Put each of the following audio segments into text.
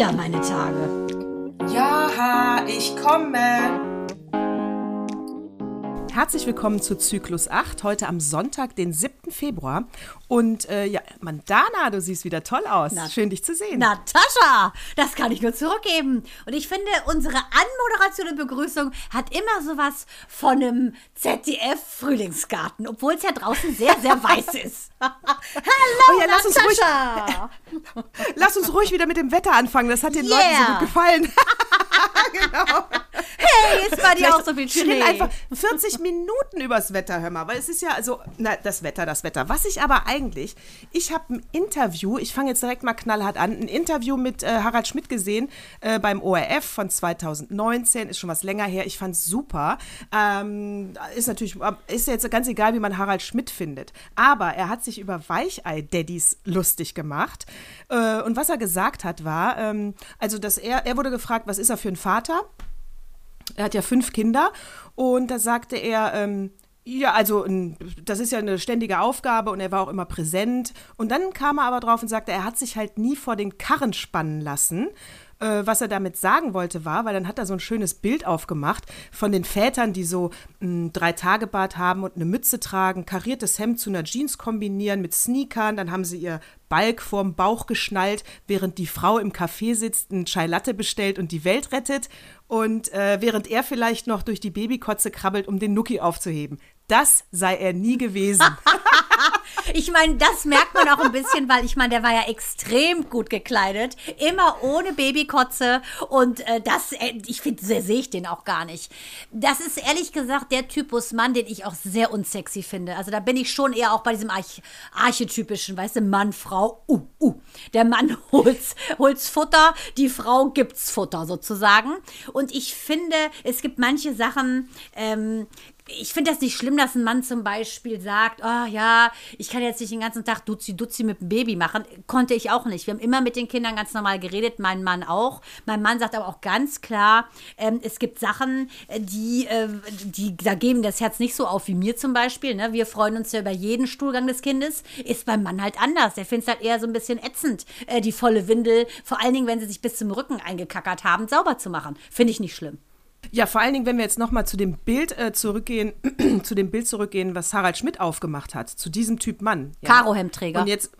wieder meine Tage. Ja, ich komme. Herzlich willkommen zu Zyklus 8, heute am Sonntag, den 7. Februar. Und äh, ja, Mandana, du siehst wieder toll aus. Na- Schön, dich zu sehen. Natascha, das kann ich nur zurückgeben. Und ich finde, unsere Anmoderation und Begrüßung hat immer sowas von einem ZDF-Frühlingsgarten, obwohl es ja draußen sehr, sehr weiß ist. Hallo, Oh ja, lass uns ruhig- Natascha. Lass uns ruhig wieder mit dem Wetter anfangen. Das hat den Leuten so Yeah. gut gefallen. Hey, bei dir Vielleicht- auch so viel Schnee? einfach 40 Minuten übers Wetter, hör mal, weil es ist ja also, na, das Wetter, das Wetter. Was ich aber eigentlich, ich habe ein Interview, ich fange jetzt direkt mal knallhart an, ein Interview mit äh, Harald Schmidt gesehen äh, beim ORF von 2019, ist schon was länger her, ich fand es super. Ähm, ist natürlich, ist ja jetzt ganz egal, wie man Harald Schmidt findet, aber er hat sich über Weichei-Daddies lustig gemacht äh, und was er gesagt hat war, ähm, also dass er, er wurde gefragt, was ist er für ein Vater? Er hat ja fünf Kinder und da sagte er, ähm, ja, also das ist ja eine ständige Aufgabe und er war auch immer präsent. Und dann kam er aber drauf und sagte, er hat sich halt nie vor den Karren spannen lassen. Äh, was er damit sagen wollte war, weil dann hat er so ein schönes Bild aufgemacht von den Vätern, die so ein Drei-Tage-Bart haben und eine Mütze tragen, kariertes Hemd zu einer Jeans kombinieren mit Sneakern, dann haben sie ihr Balk vorm Bauch geschnallt, während die Frau im Café sitzt, ein Chai Latte bestellt und die Welt rettet und äh, während er vielleicht noch durch die Babykotze krabbelt, um den Nuki aufzuheben. Das sei er nie gewesen. Ich meine, das merkt man auch ein bisschen, weil ich meine, der war ja extrem gut gekleidet, immer ohne Babykotze und äh, das, äh, ich finde, sehe ich den auch gar nicht. Das ist ehrlich gesagt der Typus Mann, den ich auch sehr unsexy finde. Also da bin ich schon eher auch bei diesem Arch archetypischen, weißt du, Mann, Frau, uh, uh. Der Mann holt's, holt's Futter, die Frau gibt's Futter sozusagen. Und ich finde, es gibt manche Sachen, ähm, ich finde das nicht schlimm, dass ein Mann zum Beispiel sagt, oh ja, ich kann jetzt nicht den ganzen Tag Duzi Duzi mit dem Baby machen. Konnte ich auch nicht. Wir haben immer mit den Kindern ganz normal geredet, mein Mann auch. Mein Mann sagt aber auch ganz klar, ähm, es gibt Sachen, äh, die, äh, die, da geben das Herz nicht so auf wie mir zum Beispiel. Ne? Wir freuen uns ja über jeden Stuhlgang des Kindes. Ist beim Mann halt anders. Der findet es halt eher so ein bisschen ätzend, äh, die volle Windel, vor allen Dingen, wenn sie sich bis zum Rücken eingekackert haben, sauber zu machen. Finde ich nicht schlimm. Ja, vor allen Dingen, wenn wir jetzt nochmal zu dem Bild äh, zurückgehen, zu dem Bild zurückgehen, was Harald Schmidt aufgemacht hat, zu diesem Typ Mann. Ja. Karohemdträger. Und jetzt,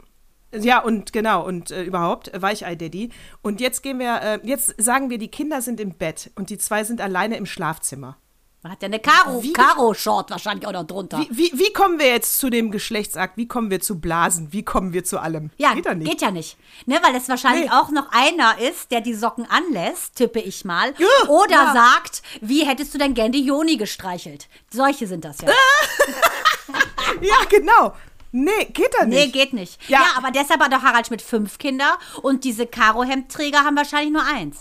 ja, und genau, und äh, überhaupt, äh, Weichei-Daddy. Und jetzt gehen wir, äh, jetzt sagen wir, die Kinder sind im Bett und die zwei sind alleine im Schlafzimmer. Man hat ja eine Karo, Wie- Karo-Short wahrscheinlich auch noch drunter. Wie, wie, wie kommen wir jetzt zu dem Geschlechtsakt? Wie kommen wir zu Blasen? Wie kommen wir zu allem? ja, geht doch nicht. geht ja nicht. Ne, weil es wahrscheinlich Nee. auch noch einer ist, der die Socken anlässt, tippe ich mal. Ja, Oder ja. sagt, wie hättest du denn gern die Joni gestreichelt? Solche sind das ja. Ja, genau. Nee, geht doch nicht. Nee, geht nicht. Ja. Ja. aber deshalb hat doch Harald Schmidt fünf Kinder und diese Karo-Hemdträger haben wahrscheinlich nur eins.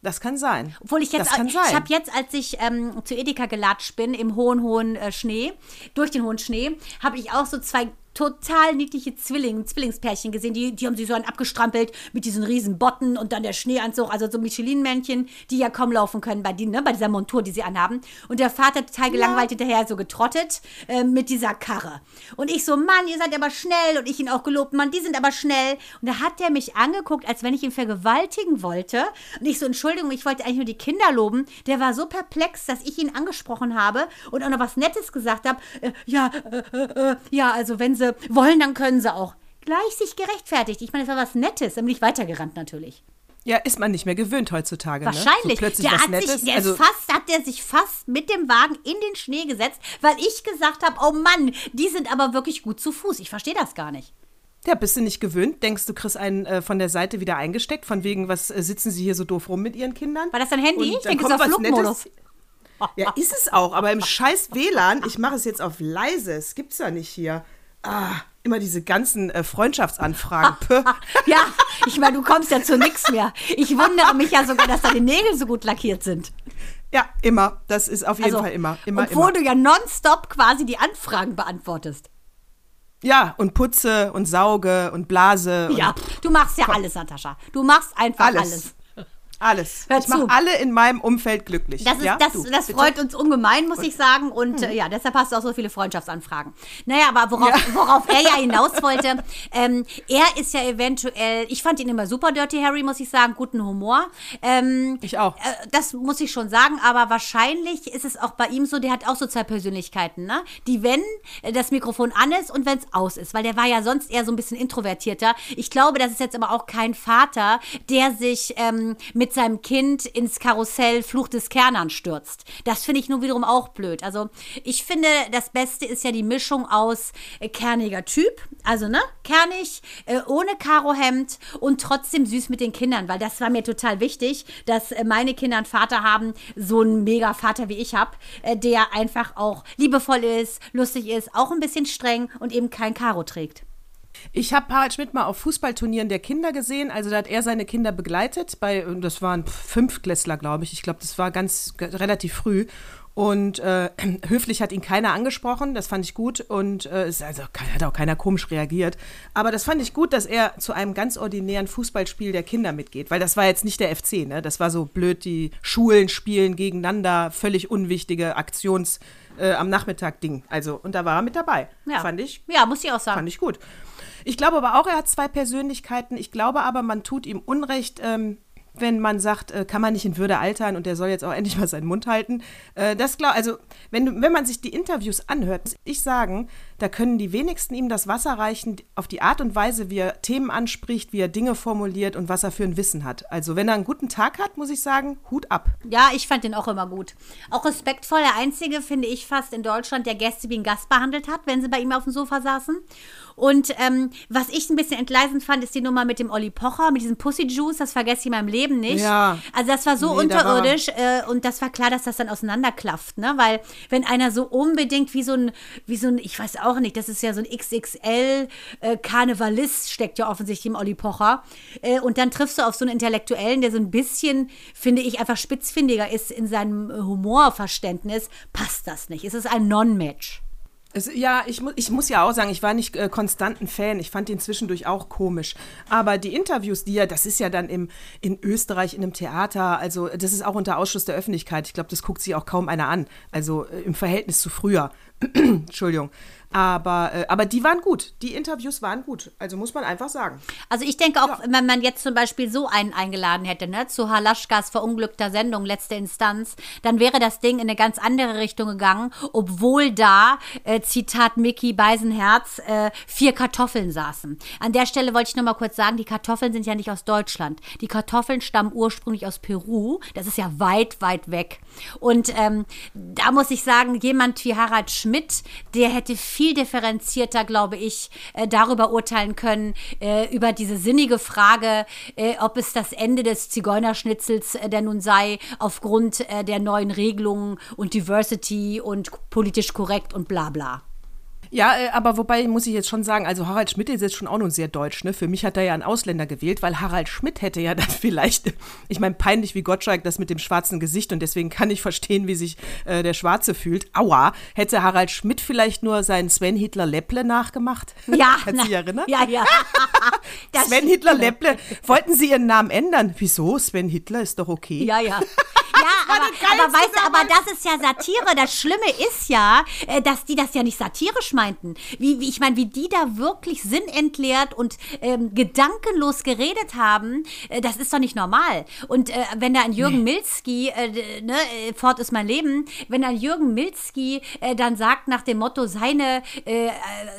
Das kann sein. Obwohl ich jetzt, das kann ich habe jetzt, als ich ähm, zu Edeka gelatscht bin, im hohen, hohen äh, Schnee, durch den hohen Schnee, habe ich auch so zwei total niedliche Zwilling, Zwillingspärchen gesehen, die, die haben sich so einen abgestrampelt mit diesen riesen Botten und dann der Schneeanzug, also so Michelin-Männchen, die ja kaum laufen können bei, die, ne, bei dieser Montur, die sie anhaben. Und der Vater total gelangweilt hinterher so getrottet äh, mit dieser Karre. Und ich so, Mann, ihr seid aber schnell. Und ich ihn auch gelobt, Mann, die sind aber schnell. Und da hat der mich angeguckt, als wenn ich ihn vergewaltigen wollte. Und ich so, Entschuldigung, ich wollte eigentlich nur die Kinder loben. Der war so perplex, dass ich ihn angesprochen habe und auch noch was Nettes gesagt habe. Äh, ja, äh, äh, äh, ja, also wenn sie wollen, dann können sie auch. Gleich sich gerechtfertigt. Ich meine, das war was Nettes. Dann bin ich weitergerannt natürlich. Ja, ist man nicht mehr gewöhnt heutzutage. Ne? Wahrscheinlich. So plötzlich der was hat Nettes. sich, der also, fast, hat der sich fast mit dem Wagen in den Schnee gesetzt, weil ich gesagt habe, oh Mann, die sind aber wirklich gut zu Fuß. Ich verstehe das gar nicht. ja, bist du nicht gewöhnt? Denkst du, kriegst einen äh, von der Seite wieder eingesteckt? Von wegen, was äh, sitzen sie hier so doof rum mit ihren Kindern? War das dein Handy? Und Ich denke, es was Flugmodus. Ja, ist es auch, aber im scheiß WLAN, ich mache es jetzt auf leise, es gibt's ja nicht hier. Ah, immer diese ganzen äh, Freundschaftsanfragen. Ja, ich meine, du kommst ja zu nichts mehr. Ich wundere mich ja sogar, dass deine Nägel so gut lackiert sind. ja, immer. Das ist auf jeden Also, Fall immer. Immer, obwohl immer. du ja nonstop quasi die Anfragen beantwortest. Ja, und putze und sauge und blase. Ja, Und du machst ja alles, Natascha. Du machst einfach alles. alles. Alles. Hör ich mache alle in meinem Umfeld glücklich. Das, ist, ja? das, Du, das freut uns ungemein, muss ich sagen. Und äh, ja, deshalb hast du auch so viele Freundschaftsanfragen. Naja, aber worauf, worauf er ja hinaus wollte, ähm, er ist ja eventuell, ich fand ihn immer super, Dirty Harry, muss ich sagen, guten Humor. Ähm, Ich auch. äh, das muss ich schon sagen, aber wahrscheinlich ist es auch bei ihm so, der hat auch so zwei Persönlichkeiten, ne? Die, wenn äh, das Mikrofon an ist und wenn es aus ist, weil der war ja sonst eher so ein bisschen introvertierter. Ich glaube, das ist jetzt aber auch kein Vater, der sich ähm, mit seinem Kind ins Karussell Fluch des Kernern stürzt. Das finde ich nun wiederum auch blöd. Also ich finde, das Beste ist ja die Mischung aus äh, kerniger Typ, also ne, kernig, äh, ohne Karohemd und trotzdem süß mit den Kindern, weil das war mir total wichtig, dass äh, meine Kinder einen Vater haben, so einen mega Vater wie ich habe, äh, der einfach auch liebevoll ist, lustig ist, auch ein bisschen streng und eben kein Karo trägt. Ich habe Harald Schmidt mal auf Fußballturnieren der Kinder gesehen. Also da hat er seine Kinder begleitet. Bei, das waren Fünftklässler, glaube ich. Ich glaube, das war ganz relativ früh. Und äh, höflich hat ihn keiner angesprochen, das fand ich gut. Und äh, es also, hat auch keiner komisch reagiert. Aber das fand ich gut, dass er zu einem ganz ordinären Fußballspiel der Kinder mitgeht. Weil das war jetzt nicht der FC, ne? Das war so blöd, die Schulen spielen gegeneinander, völlig unwichtige Aktions- äh, am Nachmittag Ding. Also, und da war er mit dabei. Ja. Fand ich Ja, muss ich auch sagen. Fand ich gut. Ich glaube aber auch, er hat zwei Persönlichkeiten. Ich glaube aber, man tut ihm Unrecht, ähm, wenn man sagt, äh, kann man nicht in Würde altern und der soll jetzt auch endlich mal seinen Mund halten. Äh, das glaub, also wenn, wenn man sich die Interviews anhört, muss ich sagen, da können die wenigsten ihm das Wasser reichen auf die Art und Weise, wie er Themen anspricht, wie er Dinge formuliert und was er für ein Wissen hat. Also wenn er einen guten Tag hat, muss ich sagen, Hut ab. Ja, ich fand den auch immer gut. Auch respektvoll, der einzige, finde ich fast in Deutschland, der Gäste wie ein Gast behandelt hat, wenn sie bei ihm auf dem Sofa saßen. Und ähm, was ich ein bisschen entgleisend fand, ist die Nummer mit dem Olli Pocher, mit diesem Pussy Juice, das vergesse ich in meinem Leben nicht. Ja. Also das war so Nee, da war- unterirdisch äh, und das war klar, dass das dann auseinanderklafft, ne? Weil wenn einer so unbedingt wie so ein, wie so ein, ich weiß auch nicht, das ist ja so ein XXL äh, steckt ja offensichtlich im Olli Pocher äh, und dann triffst du auf so einen Intellektuellen, der so ein bisschen, finde ich, einfach spitzfindiger ist in seinem äh, Humorverständnis, passt das nicht. Es ist ein Non-Match. Ja, ich, mu ich muss ja auch sagen, ich war nicht äh, konstant ein Fan. Ich fand ihn zwischendurch auch komisch. Aber die Interviews, die er, das ist ja dann im, in Österreich in einem Theater, also das ist auch unter Ausschluss der Öffentlichkeit. Ich glaube, das guckt sich auch kaum einer an. Also äh, im Verhältnis zu früher. Entschuldigung. Aber, äh, aber die waren gut. Die Interviews waren gut. Also muss man einfach sagen. Also ich denke auch, wenn man jetzt zum Beispiel so einen eingeladen hätte, ne, zu Halaschkas verunglückter Sendung, letzte Instanz, dann wäre das Ding in eine ganz andere Richtung gegangen, obwohl da, äh, Zitat Mickey Beisenherz, äh, vier Kartoffeln saßen. An der Stelle wollte ich nur mal kurz sagen, die Kartoffeln sind ja nicht aus Deutschland. Die Kartoffeln stammen ursprünglich aus Peru. Das ist ja weit, weit weg. Und ähm, da muss ich sagen, jemand wie Harald Schmidt, der hätte viel differenzierter, glaube ich, äh, darüber urteilen können, äh, über diese sinnige Frage, äh, ob es das Ende des Zigeunerschnitzels äh, denn nun sei, aufgrund der neuen Regelungen und Diversity und politisch korrekt und bla bla. Ja, äh, aber wobei muss ich jetzt schon sagen, also Harald Schmidt ist jetzt schon auch nun sehr deutsch, ne? Für mich hat er ja einen Ausländer gewählt, weil Harald Schmidt hätte ja dann vielleicht, ich meine, peinlich wie Gottschalk das mit dem schwarzen Gesicht und deswegen kann ich verstehen, wie sich äh, der Schwarze fühlt. Aua, hätte Harald Schmidt vielleicht nur seinen Sven Hitler Lepple nachgemacht? Ja, Kannst du dich erinnern? Ja, ja. Sven. Hitler Lepple. Wollten Sie Ihren Namen ändern? Wieso? Sven Hitler ist doch okay. Ja, ja. Ja, aber, aber weißt du, aber das ist ja Satire. Das Schlimme ist ja, äh, dass die das ja nicht satirisch meinten. Wie, wie ich meine, wie die da wirklich sinnentleert und ähm, gedankenlos geredet haben, äh, das ist doch nicht normal. Und äh, wenn da ein Jürgen Milzki, äh, ne, äh, fort ist mein Leben, wenn ein Jürgen Milzki äh, dann sagt nach dem Motto, seine, äh,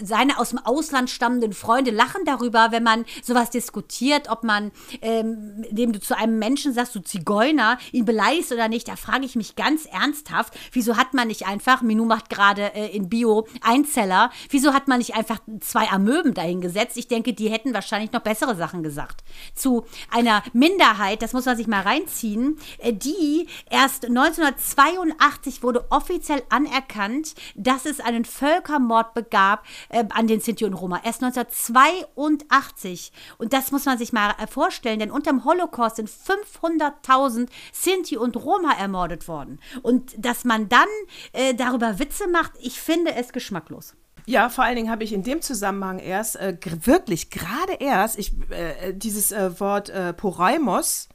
seine aus dem Ausland stammenden Freunde lachen darüber, wenn man sowas diskutiert, ob man, ähm, indem du zu einem Menschen sagst, du Zigeuner, ihn beleidigst oder nicht, da frage ich mich ganz ernsthaft, wieso hat man nicht einfach, Minu macht gerade äh, in Bio Einzeller, wieso hat man nicht einfach zwei Amöben dahingesetzt? Ich denke, die hätten wahrscheinlich noch bessere Sachen gesagt. Zu einer Minderheit, das muss man sich mal reinziehen, äh, die erst 1982 wurde offiziell anerkannt, dass es einen Völkermord begab äh, an den Sinti und Roma. Erst 1982. Und das muss man sich mal äh, vorstellen, denn unter dem Holocaust sind 500.000 Sinti und Roma ermordet worden. Und dass man dann äh, darüber Witze macht, ich finde es geschmacklos. Ja, vor allen Dingen habe ich in dem Zusammenhang erst, äh, wirklich gerade erst, ich, äh, dieses äh, Wort äh, Poraimos,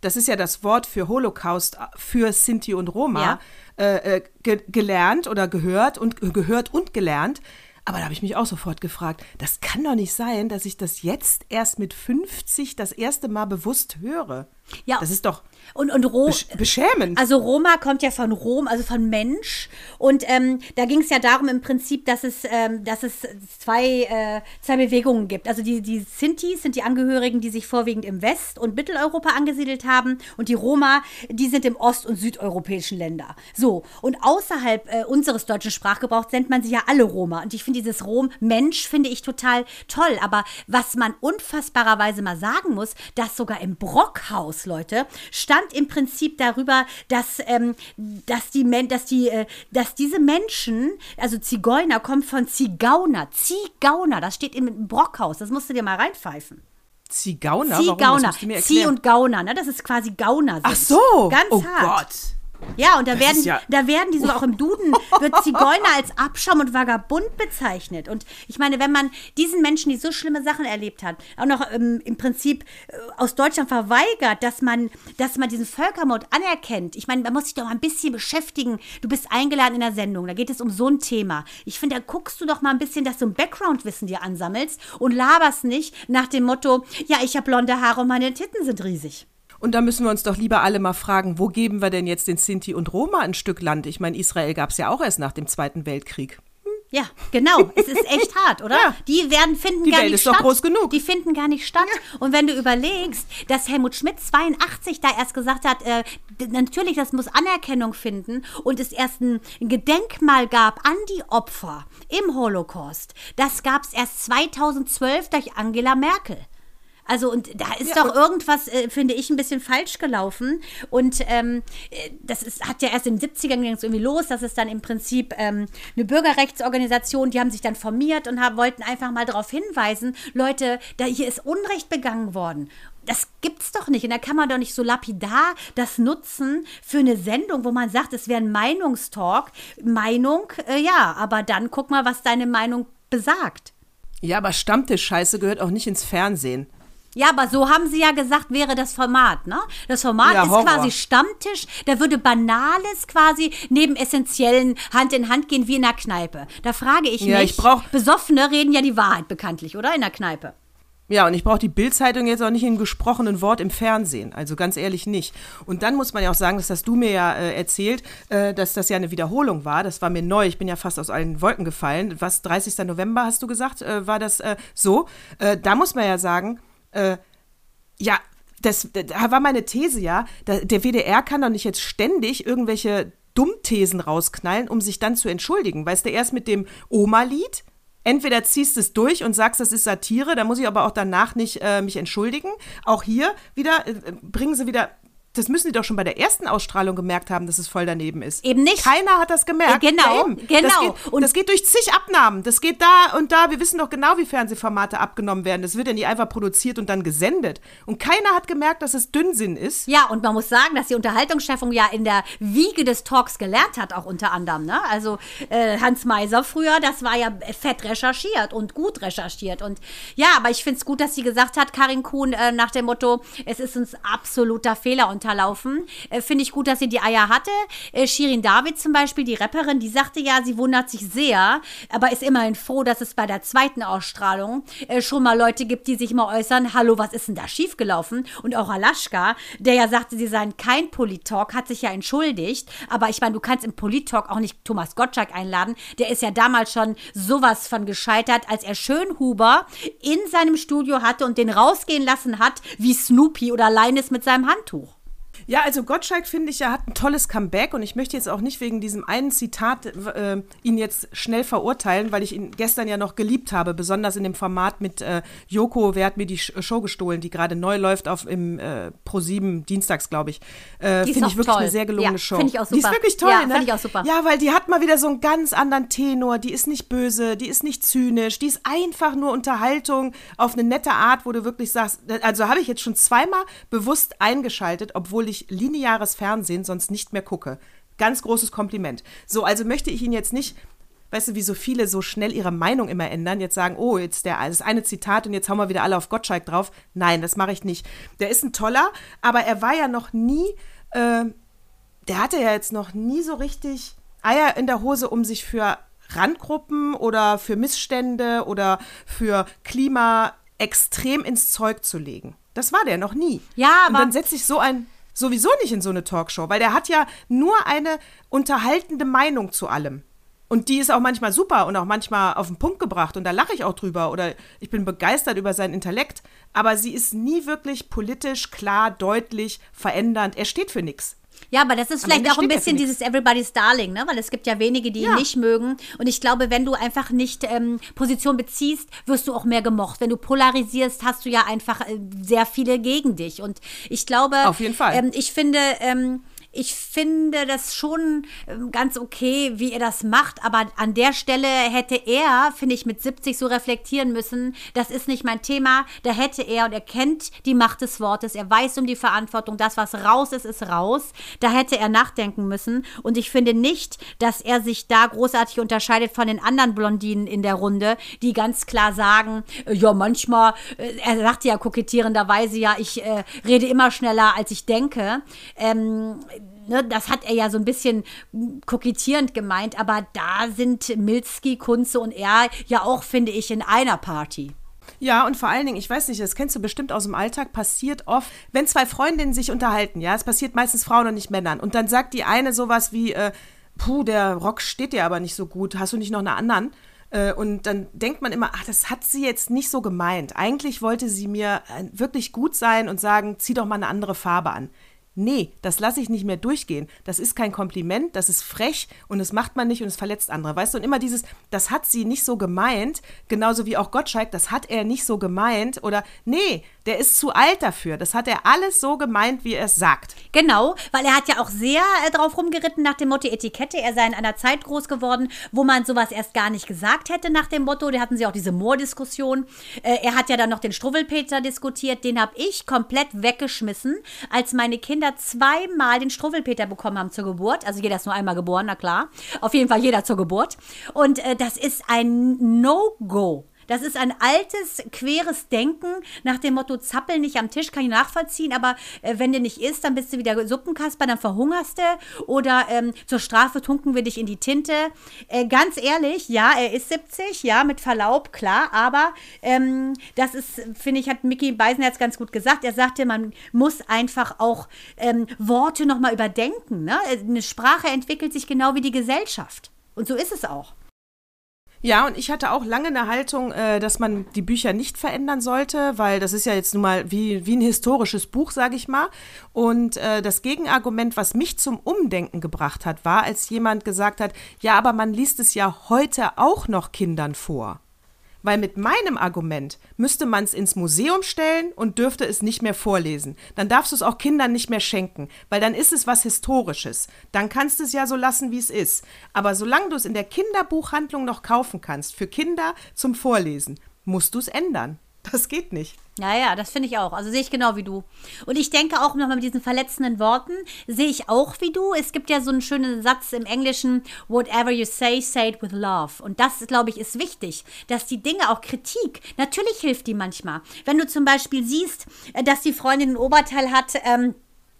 das ist ja das Wort für Holocaust für Sinti und Roma, ja. äh, äh ge gelernt oder gehört und gehört und gelernt. Aber da habe ich mich auch sofort gefragt, das kann doch nicht sein, dass ich das jetzt erst mit 50 das erste Mal bewusst höre. Ja. Das ist doch und, und Ro beschämend. Also Roma kommt ja von Rom, also von Mensch. Und ähm, da ging es ja darum im Prinzip, dass es, ähm, dass es zwei, äh, zwei Bewegungen gibt. Also die, die Sinti sind die Angehörigen, die sich vorwiegend im West- und Mitteleuropa angesiedelt haben. Und die Roma, die sind im ost- und südeuropäischen Länder. So, und außerhalb äh, unseres deutschen Sprachgebrauchs nennt man sie ja alle Roma. Und ich finde dieses Rom, Mensch, finde ich total toll. Aber was man unfassbarerweise mal sagen muss, dass sogar im Brockhaus, Leute, stand stand im Prinzip darüber, dass, ähm, dass, die, dass, die, äh, dass diese Menschen, also Zigeuner, kommen von Zigauner. Zigauner, das steht im Brockhaus, das musst du dir mal reinpfeifen. Zigauner? Zigauner. Zieh und Gauner, ne? Das ist quasi Gauner. Sind. Ach so. Ganz oh hart. Gott. Ja, und da werden, ja da werden die so auch im Duden, wird Zigeuner als Abschaum und Vagabund bezeichnet. Und ich meine, wenn man diesen Menschen, die so schlimme Sachen erlebt hat, auch noch ähm, im Prinzip äh, aus Deutschland verweigert, dass man, dass man diesen Völkermord anerkennt. Ich meine, man muss sich doch mal ein bisschen beschäftigen. Du bist eingeladen in der Sendung, da geht es um so ein Thema. Ich finde, da guckst du doch mal ein bisschen, dass du ein Background-Wissen dir ansammelst und laberst nicht nach dem Motto, ja, ich habe blonde Haare und meine Titten sind riesig. Und da müssen wir uns doch lieber alle mal fragen, wo geben wir denn jetzt den Sinti und Roma ein Stück Land? Ich meine, Israel gab es ja auch erst nach dem Zweiten Weltkrieg. Ja, genau. Es ist echt hart, oder? Ja. Die werden finden die gar Welt nicht ist statt. Doch groß genug. Die finden gar nicht statt. Ja. Und wenn du überlegst, dass Helmut Schmidt 82 da erst gesagt hat, äh, natürlich, das muss Anerkennung finden und es erst ein Gedenkmal gab an die Opfer im Holocaust, das gab es erst 2012 durch Angela Merkel. Also und da ist ja, doch irgendwas, äh, finde ich, ein bisschen falsch gelaufen. Und ähm, äh, das ist, hat ja erst in den 70ern ging es irgendwie los. Das ist dann im Prinzip ähm, eine Bürgerrechtsorganisation, die haben sich dann formiert und haben, wollten einfach mal darauf hinweisen, Leute, da hier ist Unrecht begangen worden das gibt's doch nicht. Und da kann man doch nicht so lapidar das nutzen für eine Sendung, wo man sagt, es wäre ein Meinungstalk. Meinung, äh, ja, aber dann guck mal, was deine Meinung besagt. Ja, aber Stammtisch-Scheiße gehört auch nicht ins Fernsehen. Ja, aber so haben sie ja gesagt, wäre das Format, ne? Das Format ja, ist Horror. quasi Stammtisch, da würde Banales quasi neben Essentiellen Hand in Hand gehen wie in der Kneipe. Da frage ich ja, mich, ich brauch Besoffene reden ja die Wahrheit bekanntlich, oder? In der Kneipe. Ja, und ich brauche die Bildzeitung jetzt auch nicht in gesprochenen Wort im Fernsehen. Also ganz ehrlich nicht. Und dann muss man ja auch sagen, das hast du mir ja äh, erzählt, äh, dass das ja eine Wiederholung war. Das war mir neu. Ich bin ja fast aus allen Wolken gefallen. Was, 30. November hast du gesagt, äh, war das äh, so? Äh, da muss man ja sagen, äh, ja, das, da war meine These ja, der WDR kann doch nicht jetzt ständig irgendwelche Dummthesen rausknallen, um sich dann zu entschuldigen. Weißt du, erst mit dem Oma-Lied, entweder ziehst es durch und sagst, das ist Satire, da muss ich aber auch danach nicht äh, mich entschuldigen. Auch hier wieder, äh, bringen sie wieder das müssen die doch schon bei der ersten Ausstrahlung gemerkt haben, dass es voll daneben ist. Eben nicht. Keiner hat das gemerkt. Genau, ja, genau. Das geht, und das geht durch zig Abnahmen. Das geht da und da. Wir wissen doch genau, wie Fernsehformate abgenommen werden. Das wird ja nicht einfach produziert und dann gesendet. Und keiner hat gemerkt, dass es Dünnsinn ist. Ja, und man muss sagen, dass die Unterhaltungschefung ja in der Wiege des Talks gelernt hat, auch unter anderem. Ne? Also äh, Hans Meiser früher, das war ja fett recherchiert und gut recherchiert. Und ja, aber ich finde es gut, dass sie gesagt hat, Karin Kuhn, äh, nach dem Motto, es ist uns absoluter Fehler und runterlaufen. Äh, Finde ich gut, dass sie die Eier hatte. Äh, Shirin David zum Beispiel, die Rapperin, die sagte ja, sie wundert sich sehr, aber ist immerhin froh, dass es bei der zweiten Ausstrahlung äh, schon mal Leute gibt, die sich mal äußern, hallo, was ist denn da schiefgelaufen? Und auch Alaschka, der ja sagte, sie seien kein Politalk, hat sich ja entschuldigt. Aber ich meine, du kannst im Politalk auch nicht Thomas Gottschalk einladen. Der ist ja damals schon sowas von gescheitert, als er Schönhuber in seinem Studio hatte und den rausgehen lassen hat, wie Snoopy oder Linus mit seinem Handtuch. Ja, also Gottschalk finde ich ja hat ein tolles Comeback und ich möchte jetzt auch nicht wegen diesem einen Zitat äh, ihn jetzt schnell verurteilen, weil ich ihn gestern ja noch geliebt habe, besonders in dem Format mit äh, Joko, wer hat mir die Show gestohlen, die gerade neu läuft auf im äh, Pro 7 dienstags, glaube ich. Äh, finde ich wirklich toll. eine sehr gelungene ja, Show. Finde ich auch super. Die ist wirklich toll, ja, ne? Finde ich auch super. Ja, weil die hat mal wieder so einen ganz anderen Tenor, die ist nicht böse, die ist nicht zynisch, die ist einfach nur Unterhaltung auf eine nette Art, wo du wirklich sagst, also habe ich jetzt schon zweimal bewusst eingeschaltet, obwohl ich ich lineares Fernsehen sonst nicht mehr gucke. Ganz großes Kompliment. So, also möchte ich ihn jetzt nicht weißt du, wie so viele so schnell ihre Meinung immer ändern, jetzt sagen, oh, jetzt der, das eine Zitat und jetzt hauen wir wieder alle auf Gottschalk drauf. Nein, das mache ich nicht. Der ist ein toller, aber er war ja noch nie, äh, der hatte ja jetzt noch nie so richtig Eier in der Hose, um sich für Randgruppen oder für Missstände oder für Klima extrem ins Zeug zu legen. Das war der noch nie. Ja, aber. Und dann setzt sich so ein sowieso nicht in so eine Talkshow, weil der hat ja nur eine unterhaltende Meinung zu allem. Und die ist auch manchmal super und auch manchmal auf den Punkt gebracht und da lache ich auch drüber oder ich bin begeistert über seinen Intellekt, aber sie ist nie wirklich politisch klar, deutlich, verändernd. Er steht für nichts. Ja, aber das ist vielleicht auch ein bisschen dieses Everybody's Darling, ne? Weil es gibt ja wenige, die ja. ihn nicht mögen. Und ich glaube, wenn du einfach nicht ähm, Position beziehst, wirst du auch mehr gemocht. Wenn du polarisierst, hast du ja einfach äh, sehr viele gegen dich. Und ich glaube, auf jeden Fall. Ähm, ich finde, ähm, ich finde das schon ähm, ganz okay, wie er das macht, aber an der Stelle hätte er, finde ich, mit 70 so reflektieren müssen, das ist nicht mein Thema, da hätte er, und er kennt die Macht des Wortes, er weiß um die Verantwortung, das, was raus ist, ist raus, da hätte er nachdenken müssen. Und ich finde nicht, dass er sich da großartig unterscheidet von den anderen Blondinen in der Runde, die ganz klar sagen, äh, ja, manchmal, äh, er sagt ja kokettierenderweise, ja, ich äh, rede immer schneller, als ich denke, ähm, ne, das hat er ja so ein bisschen kokettierend gemeint, aber da sind Milski, Kunze und er ja auch, finde ich, in einer Party. Ja, und vor allen Dingen, ich weiß nicht, das kennst du bestimmt aus dem Alltag, passiert oft, wenn zwei Freundinnen sich unterhalten, ja, es passiert meistens Frauen und nicht Männern. Und dann sagt die eine sowas wie, äh, puh, der Rock steht dir aber nicht so gut, hast du nicht noch eine anderen? Äh, und dann denkt man immer, ach, das hat sie jetzt nicht so gemeint. Eigentlich wollte sie mir äh, wirklich gut sein und sagen, zieh doch mal eine andere Farbe an. Nee, das lasse ich nicht mehr durchgehen. Das ist kein Kompliment, das ist frech und das macht man nicht und es verletzt andere. Weißt du, und immer dieses, das hat sie nicht so gemeint, genauso wie auch Gottschalk, das hat er nicht so gemeint oder nee, der ist zu alt dafür. Das hat er alles so gemeint, wie er es sagt. Genau, weil er hat ja auch sehr äh, drauf rumgeritten nach dem Motto Etikette. Er sei in einer Zeit groß geworden, wo man sowas erst gar nicht gesagt hätte nach dem Motto. Da hatten sie auch diese Moor-Diskussion. Äh, er hat ja dann noch den Struwwelpeter diskutiert. Den habe ich komplett weggeschmissen, als meine Kinder zweimal den Struwwelpeter bekommen haben zur Geburt. Also jeder ist nur einmal geboren, na klar. Auf jeden Fall jeder zur Geburt. Und äh, das ist ein No-Go. Das ist ein altes, queres Denken nach dem Motto, zappel nicht am Tisch, kann ich nachvollziehen, aber äh, wenn du nicht isst, dann bist du wieder Suppenkasper, dann verhungerst du oder ähm, zur Strafe tunken wir dich in die Tinte. Äh, ganz ehrlich, ja, er ist 70, ja, mit Verlaub, klar, aber ähm, das ist, finde ich, hat Mickey Beisenherz ganz gut gesagt. Er sagte, man muss einfach auch ähm, Worte nochmal überdenken. Ne? Eine Sprache entwickelt sich genau wie die Gesellschaft. Und so ist es auch. Ja, und ich hatte auch lange eine Haltung, äh, dass man die Bücher nicht verändern sollte, weil das ist ja jetzt nun mal wie, wie ein historisches Buch, sage ich mal. Und äh, das Gegenargument, was mich zum Umdenken gebracht hat, war, als jemand gesagt hat, ja, aber man liest es ja heute auch noch Kindern vor. Weil mit meinem Argument müsste man es ins Museum stellen und dürfte es nicht mehr vorlesen. Dann darfst du es auch Kindern nicht mehr schenken, weil dann ist es was Historisches. Dann kannst du es ja so lassen, wie es ist. Aber solange du es in der Kinderbuchhandlung noch kaufen kannst, für Kinder zum Vorlesen, musst du es ändern. Das geht nicht. Ja, ja, das finde ich auch. Also sehe ich genau wie du. Und ich denke auch nochmal mit diesen verletzenden Worten, sehe ich auch wie du. Es gibt ja so einen schönen Satz im Englischen, whatever you say, say it with love. Und das, glaube ich, ist wichtig, dass die Dinge, auch Kritik, natürlich hilft die manchmal. Wenn du zum Beispiel siehst, äh, dass die Freundin ein Oberteil hat, ähm,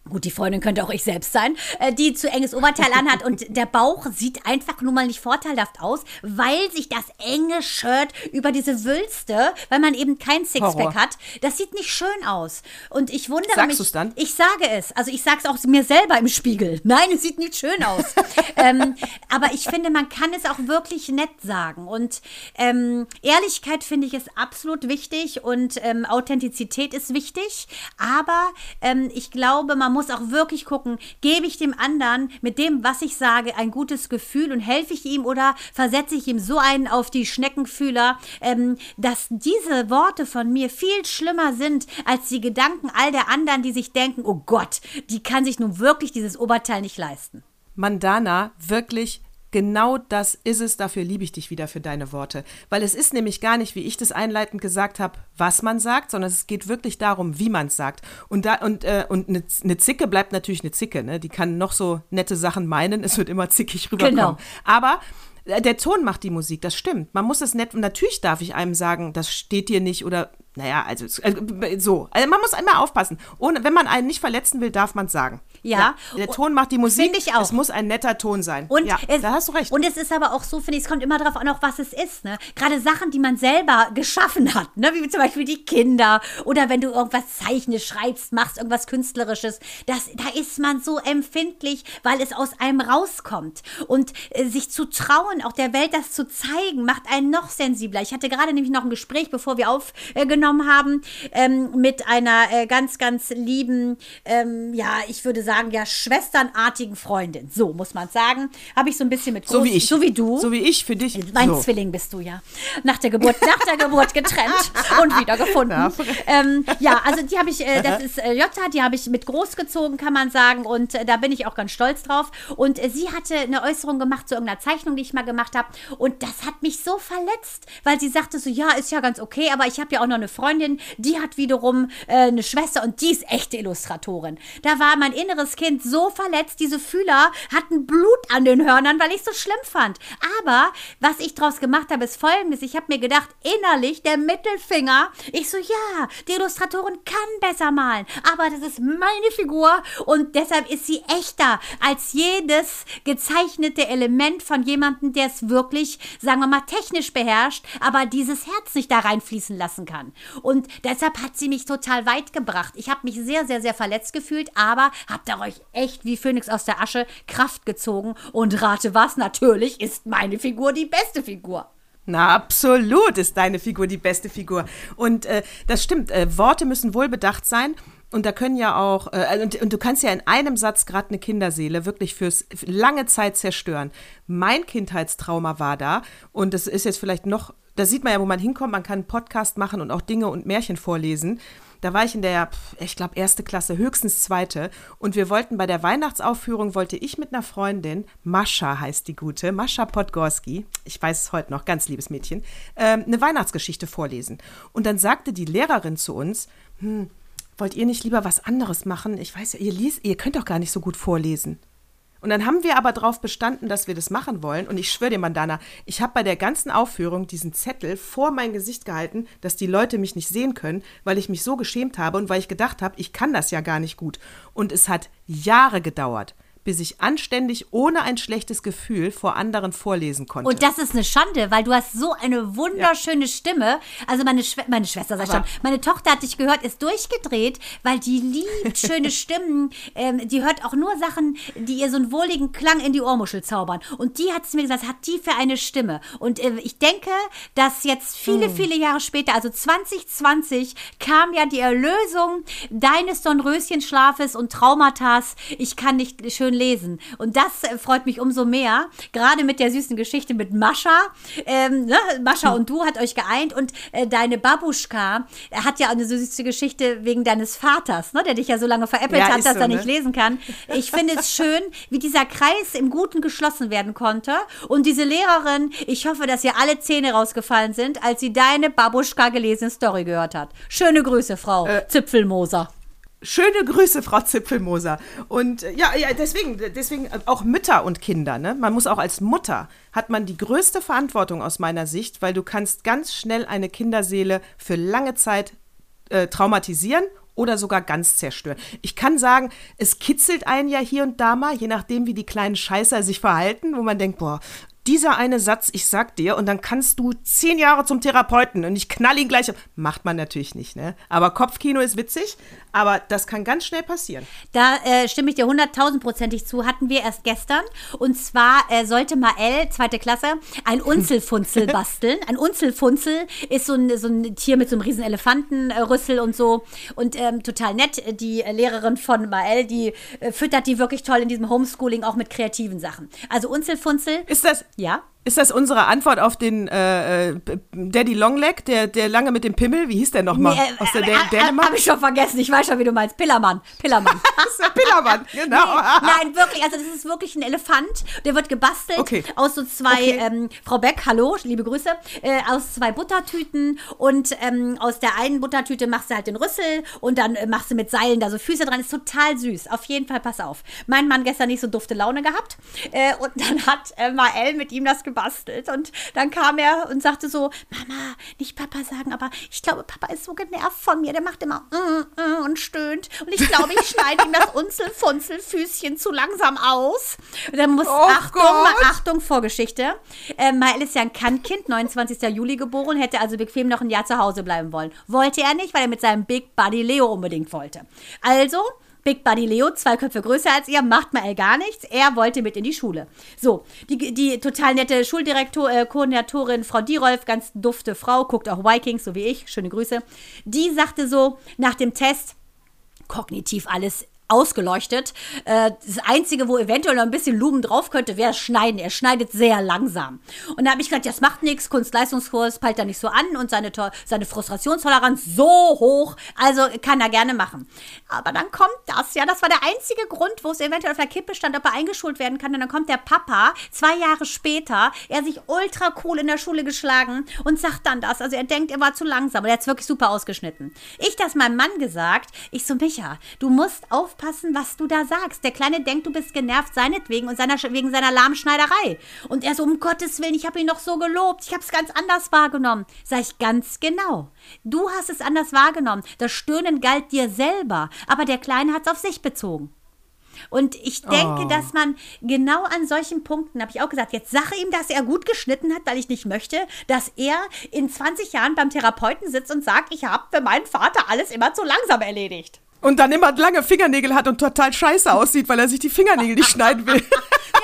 Gut, die Freundin könnte auch ich selbst sein, äh, die zu enges Oberteil anhat und der Bauch sieht einfach nur mal nicht vorteilhaft aus, weil sich das enge Shirt über diese Wülste, weil man eben kein Sixpack Horror. hat, das sieht nicht schön aus. Und ich wundere Sagst mich. dann? Ich sage es. Also ich sage es auch mir selber im Spiegel. Nein, es sieht nicht schön aus. ähm, aber ich finde, man kann es auch wirklich nett sagen. Und ähm, Ehrlichkeit finde ich ist absolut wichtig und ähm, Authentizität ist wichtig. Aber ähm, ich glaube, man muss auch wirklich gucken, gebe ich dem anderen mit dem, was ich sage, ein gutes Gefühl und helfe ich ihm oder versetze ich ihm so einen auf die Schneckenfühler, ähm, dass diese Worte von mir viel schlimmer sind als die Gedanken all der anderen, die sich denken, oh Gott, die kann sich nun wirklich dieses Oberteil nicht leisten. Mandana, wirklich Genau das ist es, dafür liebe ich dich wieder für deine Worte. Weil es ist nämlich gar nicht, wie ich das einleitend gesagt habe, was man sagt, sondern es geht wirklich darum, wie man es sagt. Und, da, und, äh, und eine, eine Zicke bleibt natürlich eine Zicke. Ne? Die kann noch so nette Sachen meinen, es wird immer zickig rüberkommen. Genau. Aber Äh, Der Ton macht die Musik, das stimmt. Man muss es nett, natürlich darf ich einem sagen, das steht dir nicht oder, naja, also äh, so. Also man muss einmal aufpassen. Ohne, wenn man einen nicht verletzen will, darf man es sagen. Ja. Der Ton macht die Musik. Finde ich auch. Es muss ein netter Ton sein. Und ja, es, da hast du recht. Und es ist aber auch so, finde ich, es kommt immer darauf an, auch was es ist. Ne? Gerade Sachen, die man selber geschaffen hat, ne? wie zum Beispiel die Kinder oder wenn du irgendwas zeichnest, schreibst, machst irgendwas Künstlerisches, das, da ist man so empfindlich, weil es aus einem rauskommt. Und äh, sich zu trauen, auch der Welt das zu zeigen, macht einen noch sensibler. Ich hatte gerade nämlich noch ein Gespräch, bevor wir aufgenommen haben, ähm, mit einer äh, ganz, ganz lieben, ähm, ja, ich würde sagen, ja, schwesternartigen Freundin. So muss man sagen. Habe ich so ein bisschen mit so wie ich. So wie du. So wie ich für dich. Mein so. Zwilling bist du ja. Nach der Geburt, nach der Geburt getrennt und wieder gefunden. Ja, ähm, ja also die habe ich, äh, das ist äh, Jutta, die habe ich mit großgezogen, kann man sagen. Und äh, da bin ich auch ganz stolz drauf. Und äh, sie hatte eine Äußerung gemacht zu irgendeiner Zeichnung, die ich mal gemacht habe. Und das hat mich so verletzt, weil sie sagte so, ja, ist ja ganz okay, aber ich habe ja auch noch eine Freundin, die hat wiederum äh, eine Schwester und die ist echte Illustratorin. Da war mein inneres Kind so verletzt, diese Fühler hatten Blut an den Hörnern, weil ich es so schlimm fand. Aber was ich daraus gemacht habe, ist folgendes. Ich habe mir gedacht, innerlich der Mittelfinger. Ich so, ja, die Illustratorin kann besser malen, aber das ist meine Figur und deshalb ist sie echter als jedes gezeichnete Element von jemandem, der es wirklich, sagen wir mal, technisch beherrscht, aber dieses Herz nicht da reinfließen lassen kann. Und deshalb hat sie mich total weit gebracht. Ich habe mich sehr, sehr, sehr verletzt gefühlt, aber habe euch echt wie Phönix aus der Asche Kraft gezogen und rate was, natürlich ist meine Figur die beste Figur. Na, absolut ist deine Figur die beste Figur. Und äh, das stimmt, äh, Worte müssen wohlbedacht sein. Und da können ja auch, äh, und, und, du kannst ja in einem Satz gerade eine Kinderseele wirklich fürs für lange Zeit zerstören. Mein Kindheitstrauma war da und das ist jetzt vielleicht noch, da sieht man ja, wo man hinkommt, man kann einen Podcast machen und auch Dinge und Märchen vorlesen. Da war ich in der, ich glaube, erste Klasse, höchstens zweite. Und wir wollten bei der Weihnachtsaufführung, wollte ich mit einer Freundin, Mascha heißt die gute, Mascha Podgorski, ich weiß es heute noch, ganz liebes Mädchen, ähm, eine Weihnachtsgeschichte vorlesen. Und dann sagte die Lehrerin zu uns, hm, wollt ihr nicht lieber was anderes machen? Ich weiß ja, ihr, ihr könnt doch gar nicht so gut vorlesen. Und dann haben wir aber darauf bestanden, dass wir das machen wollen. Und ich schwöre dir, Mandana, ich habe bei der ganzen Aufführung diesen Zettel vor mein Gesicht gehalten, dass die Leute mich nicht sehen können, weil ich mich so geschämt habe und weil ich gedacht habe, ich kann das ja gar nicht gut. Und es hat Jahre gedauert bis ich anständig ohne ein schlechtes Gefühl vor anderen vorlesen konnte. Und das ist eine Schande, weil du hast so eine wunderschöne ja. Stimme. Also meine, Schw meine Schwester sagt schon, meine Tochter hat dich gehört, ist durchgedreht, weil die liebt schöne Stimmen. Ähm, die hört auch nur Sachen, die ihr so einen wohligen Klang in die Ohrmuschel zaubern. Und die hat es mir gesagt, hat die für eine Stimme? Und äh, ich denke, dass jetzt viele, hm. viele Jahre später, also 2020, kam ja die Erlösung deines Dornröschenschlafes und Traumatas. Ich kann nicht schön lesen. Und das äh, freut mich umso mehr. Gerade mit der süßen Geschichte mit Mascha. Ähm, ne? Mascha und du hat euch geeint und äh, deine Babuschka hat ja eine süße Geschichte wegen deines Vaters, ne? der dich ja so lange veräppelt ja, hat, dass so, er nicht ne? lesen kann. Ich finde es schön, wie dieser Kreis im Guten geschlossen werden konnte. Und diese Lehrerin, ich hoffe, dass ihr alle Zähne rausgefallen sind, als sie deine Babuschka gelesene Story gehört hat. Schöne Grüße, Frau äh, Zipfelmoser. Schöne Grüße, Frau Zipfelmoser. Und äh, ja, ja, deswegen, deswegen auch Mütter und Kinder, ne? Man muss auch als Mutter hat man die größte Verantwortung aus meiner Sicht, weil du kannst ganz schnell eine Kinderseele für lange Zeit äh, traumatisieren oder sogar ganz zerstören. Ich kann sagen, es kitzelt einen ja hier und da mal, je nachdem, wie die kleinen Scheißer sich verhalten, wo man denkt, boah, dieser eine Satz, ich sag dir, und dann kannst du zehn Jahre zum Therapeuten und ich knall ihn gleich. Macht man natürlich nicht, ne? Aber Kopfkino ist witzig, aber das kann ganz schnell passieren. Da äh, stimme ich dir hunderttausendprozentig zu. Hatten wir erst gestern. Und zwar äh, sollte Mael, zweite Klasse, ein Unzelfunzel basteln. Ein Unzelfunzel ist so ein, so ein Tier mit so einem riesen Elefantenrüssel und so. Und ähm, total nett. Die Lehrerin von Mael, die äh, füttert die wirklich toll in diesem Homeschooling auch mit kreativen Sachen. Also Unzelfunzel. Ist das, ja. Ist das unsere Antwort auf den äh, äh, Daddy Longleg, der, der lange mit dem Pimmel? Wie hieß der nochmal? Nee, äh, Aus der äh, Dänemark? Habe ich schon vergessen. Ich weiß schon, wie du meinst. Pillermann. Pillermann. das ist der Pillermann, genau. Nee, nein, wirklich. Also das ist wirklich ein Elefant. Der wird gebastelt okay. aus so zwei, okay. ähm, Frau Beck, hallo, liebe Grüße, äh, aus zwei Buttertüten. Und ähm, aus der einen Buttertüte machst du halt den Rüssel und dann äh, machst du mit Seilen da so Füße dran. Ist total süß. Auf jeden Fall, pass auf. Mein Mann gestern nicht so dufte Laune gehabt. Äh, und dann hat äh, Mael mit ihm das gebastelt gebastelt. Und dann kam er und sagte so, Mama, nicht Papa sagen, aber ich glaube, Papa ist so genervt von mir. Der macht immer mm, mm, und stöhnt. Und ich glaube, ich schneide ihm das Unzel-Funzel-Füßchen zu langsam aus. Und dann muss, Oh Achtung, mal Achtung, Vorgeschichte. Äh, Mael ist ja ein Kannkind, 29. Juli geboren, hätte also bequem noch ein Jahr zu Hause bleiben wollen. Wollte er nicht, weil er mit seinem Big Buddy Leo unbedingt wollte. Also, Big Buddy Leo, zwei Köpfe größer als ihr, macht Mael gar nichts. Er wollte mit in die Schule. So, die, die total nette Schuldirektorin, äh, Frau Dirolf, ganz dufte Frau, guckt auch Vikings, so wie ich, schöne Grüße. Die sagte so nach dem Test, kognitiv alles ausgeleuchtet. Äh, das Einzige, wo eventuell noch ein bisschen Lumen drauf könnte, wäre Schneiden. Er schneidet sehr langsam. Und da habe ich gedacht, das macht nichts, Kunstleistungskurs peilt er nicht so an und seine, seine Frustrationstoleranz so hoch, also kann er gerne machen. Aber dann kommt das, ja, das war der einzige Grund, wo es eventuell auf der Kippe stand, ob er eingeschult werden kann. Und dann kommt der Papa, zwei Jahre später, er sich ultra cool in der Schule geschlagen und sagt dann das. Also er denkt, er war zu langsam und er hat es wirklich super ausgeschnitten. Ich das meinem Mann gesagt, ich so, Micha, du musst aufpassen, was du da sagst. Der Kleine denkt, du bist genervt seinetwegen und seiner, wegen seiner Lahmschneiderei. Und er so, um Gottes Willen, ich habe ihn noch so gelobt, ich habe es ganz anders wahrgenommen. Sag ich, ganz genau. Du hast es anders wahrgenommen. Das Stöhnen galt dir selber, aber der Kleine hat es auf sich bezogen. Und ich denke, Oh. dass man genau an solchen Punkten, habe ich auch gesagt, jetzt sage ihm, dass er gut geschnitten hat, weil ich nicht möchte, dass er in 20 Jahren beim Therapeuten sitzt und sagt, ich habe für meinen Vater alles immer zu langsam erledigt. Und dann immer lange Fingernägel hat und total scheiße aussieht, weil er sich die Fingernägel nicht schneiden will.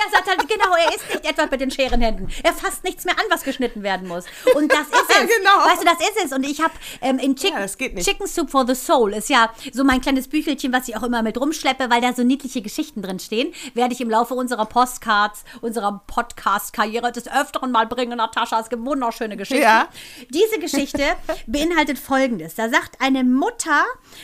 Er sagt halt, genau, er ist nicht etwa mit den Scherenhänden. Er fasst nichts mehr an, was geschnitten werden muss. Und das ist es. Genau. Weißt du, das ist es. Und ich habe ähm, in Chicken, Ja. Chicken Soup for the Soul, ist ja so mein kleines Büchelchen, was ich auch immer mit rumschleppe, weil da so niedliche Geschichten drin stehen. Werde ich im Laufe unserer Postcards, unserer Podcast-Karriere des Öfteren mal bringen, Natascha. Es gibt wunderschöne Geschichten. Ja. Diese Geschichte beinhaltet Folgendes. Da sagt eine Mutter,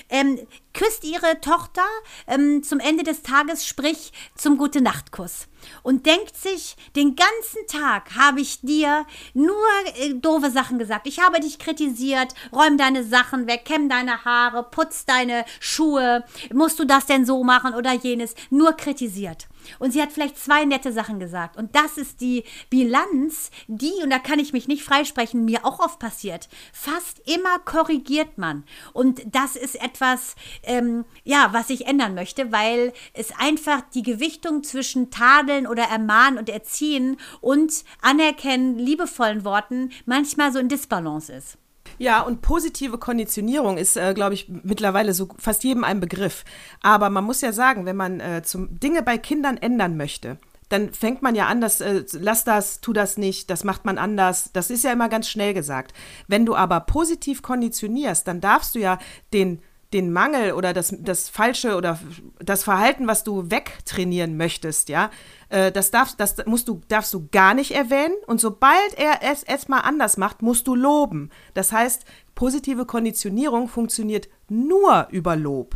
ähm, küsst ihre Tochter ähm, zum Ende des Tages, sprich zum Gute-Nacht-Kuss. Und denkt sich, den ganzen Tag habe ich dir nur äh, doofe Sachen gesagt. Ich habe dich kritisiert, räum deine Sachen weg, kämm deine Haare, putz deine Schuhe. Musst du das denn so machen oder jenes? Nur kritisiert. Und sie hat vielleicht zwei nette Sachen gesagt. Und das ist die Bilanz, die, und da kann ich mich nicht freisprechen, mir auch oft passiert. Fast immer korrigiert man. Und das ist etwas, ähm, ja, was ich ändern möchte, weil es einfach die Gewichtung zwischen Tadeln oder Ermahnen und Erziehen und Anerkennen, liebevollen Worten manchmal so in Disbalance ist. Ja, und positive Konditionierung ist, äh, glaube ich, mittlerweile so fast jedem ein Begriff. Aber man muss ja sagen, wenn man äh, zum Dinge bei Kindern ändern möchte, dann fängt man ja an, das, äh, lass das, tu das nicht, das macht man anders. Das ist ja immer ganz schnell gesagt. Wenn du aber positiv konditionierst, dann darfst du ja den den Mangel oder das, das Falsche oder das Verhalten, was du wegtrainieren möchtest, ja, äh, das, darfst, das musst du, darfst du gar nicht erwähnen. Und sobald er es erstmal anders macht, musst du loben. Das heißt, positive Konditionierung funktioniert nur über Lob.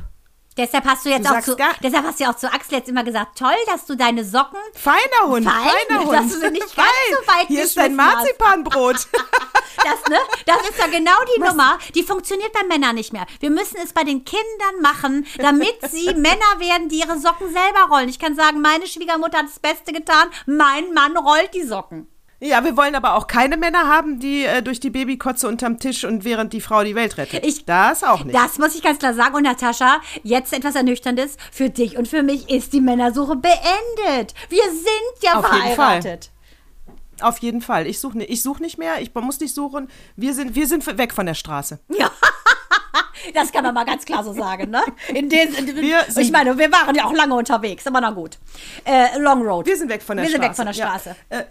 Deshalb hast du jetzt Du auch zu, gar- deshalb hast du ja auch zu Axel jetzt immer gesagt, toll, dass du deine Socken Feiner Hund, Fein, feiner Hund. dass du sie nicht ganz so weit Hier ist dein. Marzipanbrot. Das, ne? Das ist ja genau die Nummer. Die funktioniert bei Männern nicht mehr. Wir müssen es bei den Kindern machen, damit sie Männer werden, die ihre Socken selber rollen. Ich kann sagen, meine Schwiegermutter hat das Beste getan. Mein Mann rollt die Socken. Ja, wir wollen aber auch keine Männer haben, die äh, durch die Babykotze unterm Tisch und während die Frau die Welt rettet. Ich- das auch nicht. Das muss ich ganz klar sagen. Und Natascha, jetzt etwas Ernüchterndes. Für dich und für mich ist die Männersuche beendet. Wir sind ja Auf jeden verheiratet. Auf jeden Fall. Ich suche ich such nicht mehr, ich muss nicht suchen. Wir sind, wir sind weg von der Straße. Ja. Das kann man mal ganz klar so sagen, ne? In den, in, Wir ich meine, wir waren ja auch lange unterwegs, aber na gut. Äh, Long Road. Wir sind weg von der wir Straße. sind weg von der Straße. Ja. Äh,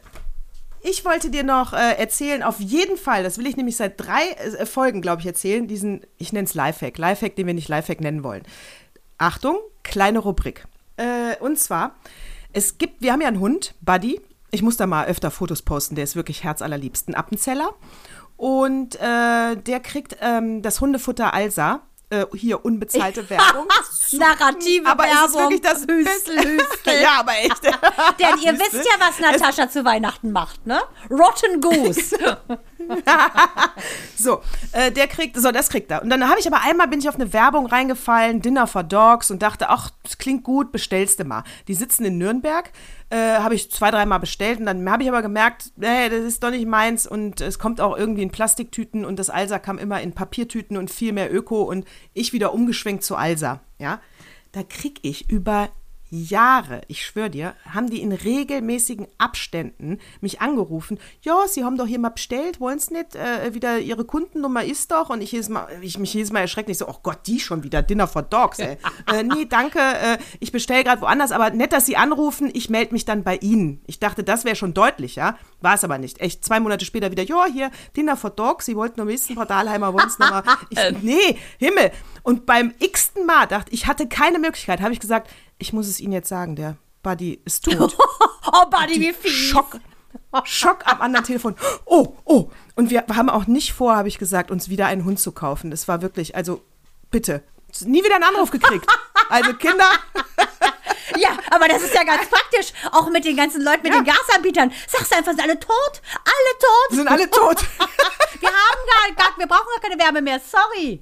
ich wollte dir noch äh, erzählen, auf jeden Fall, das will ich nämlich seit drei äh, Folgen, glaube ich, erzählen, diesen, ich nenne es Lifehack, Lifehack, den wir nicht Lifehack nennen wollen. Achtung, kleine Rubrik. Äh, und zwar, es gibt, wir haben ja einen Hund, Buddy. Ich muss da mal öfter Fotos posten, der ist wirklich herzallerliebsten Appenzeller. Und äh, der kriegt ähm, das Hundefutter Alsa. Äh, hier unbezahlte Werbung. Narrative aber es ist Werbung. wirklich das Hüstel. Hüstel. ja, aber echt. Denn ihr Siehste? wisst ja, was Natascha zu Weihnachten macht, ne? Rotten Goose. so, äh, der kriegt, so, das kriegt er. Und dann habe ich aber einmal bin ich auf eine Werbung reingefallen, Dinner for Dogs und dachte, ach, das klingt gut, bestellst du mal. Die sitzen in Nürnberg, äh, habe ich zwei, dreimal bestellt und dann habe ich aber gemerkt, nee, das ist doch nicht meins und es kommt auch irgendwie in Plastiktüten und das Alsa kam immer in Papiertüten und viel mehr Öko und ich wieder umgeschwenkt zu Alsa, ja. Da krieg ich über Jahre, ich schwöre dir, haben die in regelmäßigen Abständen mich angerufen. Ja, sie haben doch hier mal bestellt, wollen es nicht? Äh, wieder ihre Kundennummer ist doch. Und ich, mal, ich mich jedes Mal erschreckt. Ich so, oh Gott, die schon wieder, Dinner for Dogs, ey. äh, nee, danke, äh, ich bestelle gerade woanders, aber nett, dass sie anrufen, ich melde mich dann bei ihnen. Ich dachte, das wäre schon deutlich, ja. War es aber nicht. Echt, zwei Monate später wieder, ja, hier, Dinner for Dogs, sie wollten nur wissen, Frau Dahlheimer, wollen es nochmal. Ich, nee, Himmel. Und beim x-ten Mal dachte ich, hatte keine Möglichkeit, habe ich gesagt, ich muss es Ihnen jetzt sagen, der Buddy ist tot. oh, Buddy, wie fies. Schock. Schock am anderen Telefon. Oh, oh. Und wir haben auch nicht vor, habe ich gesagt, uns wieder einen Hund zu kaufen. Das war wirklich, also bitte, nie wieder einen Anruf gekriegt. Also Kinder. Ja, aber das ist ja ganz praktisch. Auch mit den ganzen Leuten, mit Ja. den Gasanbietern. Sagst du einfach, sind alle tot? Alle tot? Sind alle tot. Wir haben gar, gar, wir brauchen gar keine Wärme mehr. Sorry.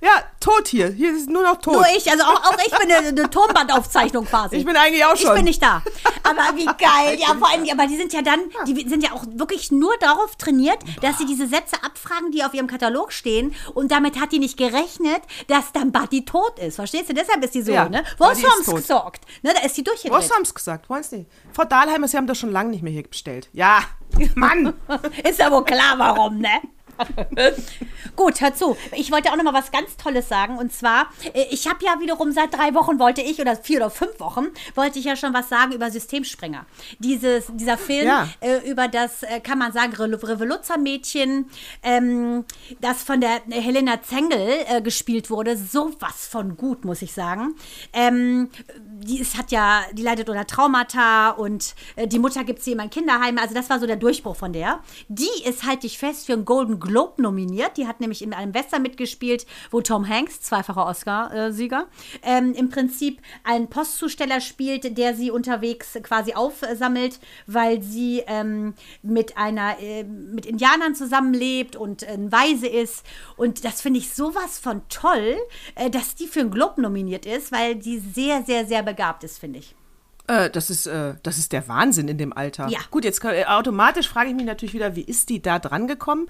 Ja, tot hier. Hier ist nur noch tot. Nur ich, also auch, auch ich bin eine, eine Tonbandaufzeichnung quasi. Ich bin eigentlich auch Ich schon. bin nicht da. Aber wie geil. Ja, vor allem, aber die sind ja dann, die sind ja auch wirklich nur darauf trainiert, dass sie diese Sätze abfragen, die auf ihrem Katalog stehen. Und damit hat die nicht gerechnet, dass dann Buddy tot ist. Verstehst du? Deshalb ist die so, Ja, ne? Was haben's gesagt? Ne, da ist die durchgedreht. Was haben Sie gesagt? Wollen Sie nicht? Frau Dahlheimer, Sie haben doch schon lange nicht mehr hier bestellt. Ja, Mann. Ist ja wohl klar, warum, ne? Gut, hör zu. Ich wollte auch noch mal was ganz Tolles sagen. Und zwar, äh, ich habe ja wiederum seit drei Wochen wollte ich, oder vier oder fünf Wochen, wollte ich ja schon was sagen über Systemsprenger. Dieses, dieser Film Ja. äh, über das, äh, kann man sagen, Re Revoluzzer-Mädchen, ähm, das von der Helena Zengel äh, gespielt wurde. Sowas von gut, muss ich sagen. Ähm, die ist, hat ja, die leidet unter Traumata und äh, die Mutter gibt sie immer in Kinderheime. Also das war so der Durchbruch von der. Die ist, halte ich fest, für einen Golden Globe nominiert. Die hat nämlich in einem Western mitgespielt, wo Tom Hanks, zweifacher Oscar-Sieger, ähm, im Prinzip einen Postzusteller spielt, der sie unterwegs quasi aufsammelt, weil sie ähm, mit einer, äh, mit Indianern zusammenlebt und äh, ein Weise ist. Und das finde ich sowas von toll, äh, dass die für einen Globe nominiert ist, weil die sehr, sehr, sehr begabt ist, finde ich. Äh, das, ist, äh, das ist der Wahnsinn in dem Alter. Ja. Gut, jetzt kann- äh, automatisch frage ich mich natürlich wieder, wie ist die da dran gekommen?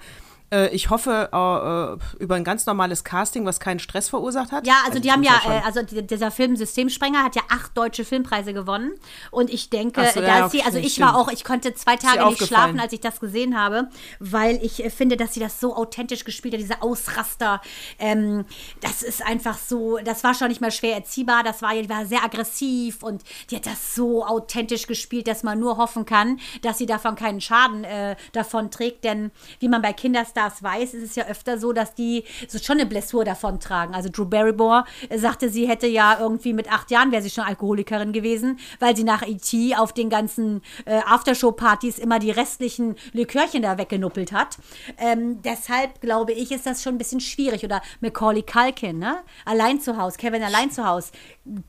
Äh, ich hoffe äh, äh, über ein ganz normales Casting, was keinen Stress verursacht hat. Ja, also die das haben muss ja, äh, also die, dieser Film Systemsprenger hat ja acht deutsche Filmpreise gewonnen. Und ich denke, so, da ja, ist sie, also ich war auch, ich konnte zwei Tage nicht schlafen, als ich das gesehen habe, weil ich äh, finde, dass sie das so authentisch gespielt hat, diese Ausraster. Ähm, das ist einfach so, das war schon nicht mehr schwer erziehbar, das war, die war sehr aggressiv und die hat das so authentisch gespielt, dass man nur hoffen kann, dass sie davon keinen Schaden äh, davon trägt. Denn wie man bei Kinderstars weiß, ist es ja öfter so, dass die so schon eine Blessur davon tragen. Also Drew Barrymore sagte, sie hätte ja irgendwie mit acht Jahren wäre sie schon Alkoholikerin gewesen, weil sie nach E.T. auf den ganzen äh, Aftershow-Partys immer die restlichen Likörchen da weggenuppelt hat. Ähm, deshalb glaube ich, ist das schon ein bisschen schwierig. Oder Macaulay Culkin, ne? Allein zu Hause, Kevin allein zu Hause.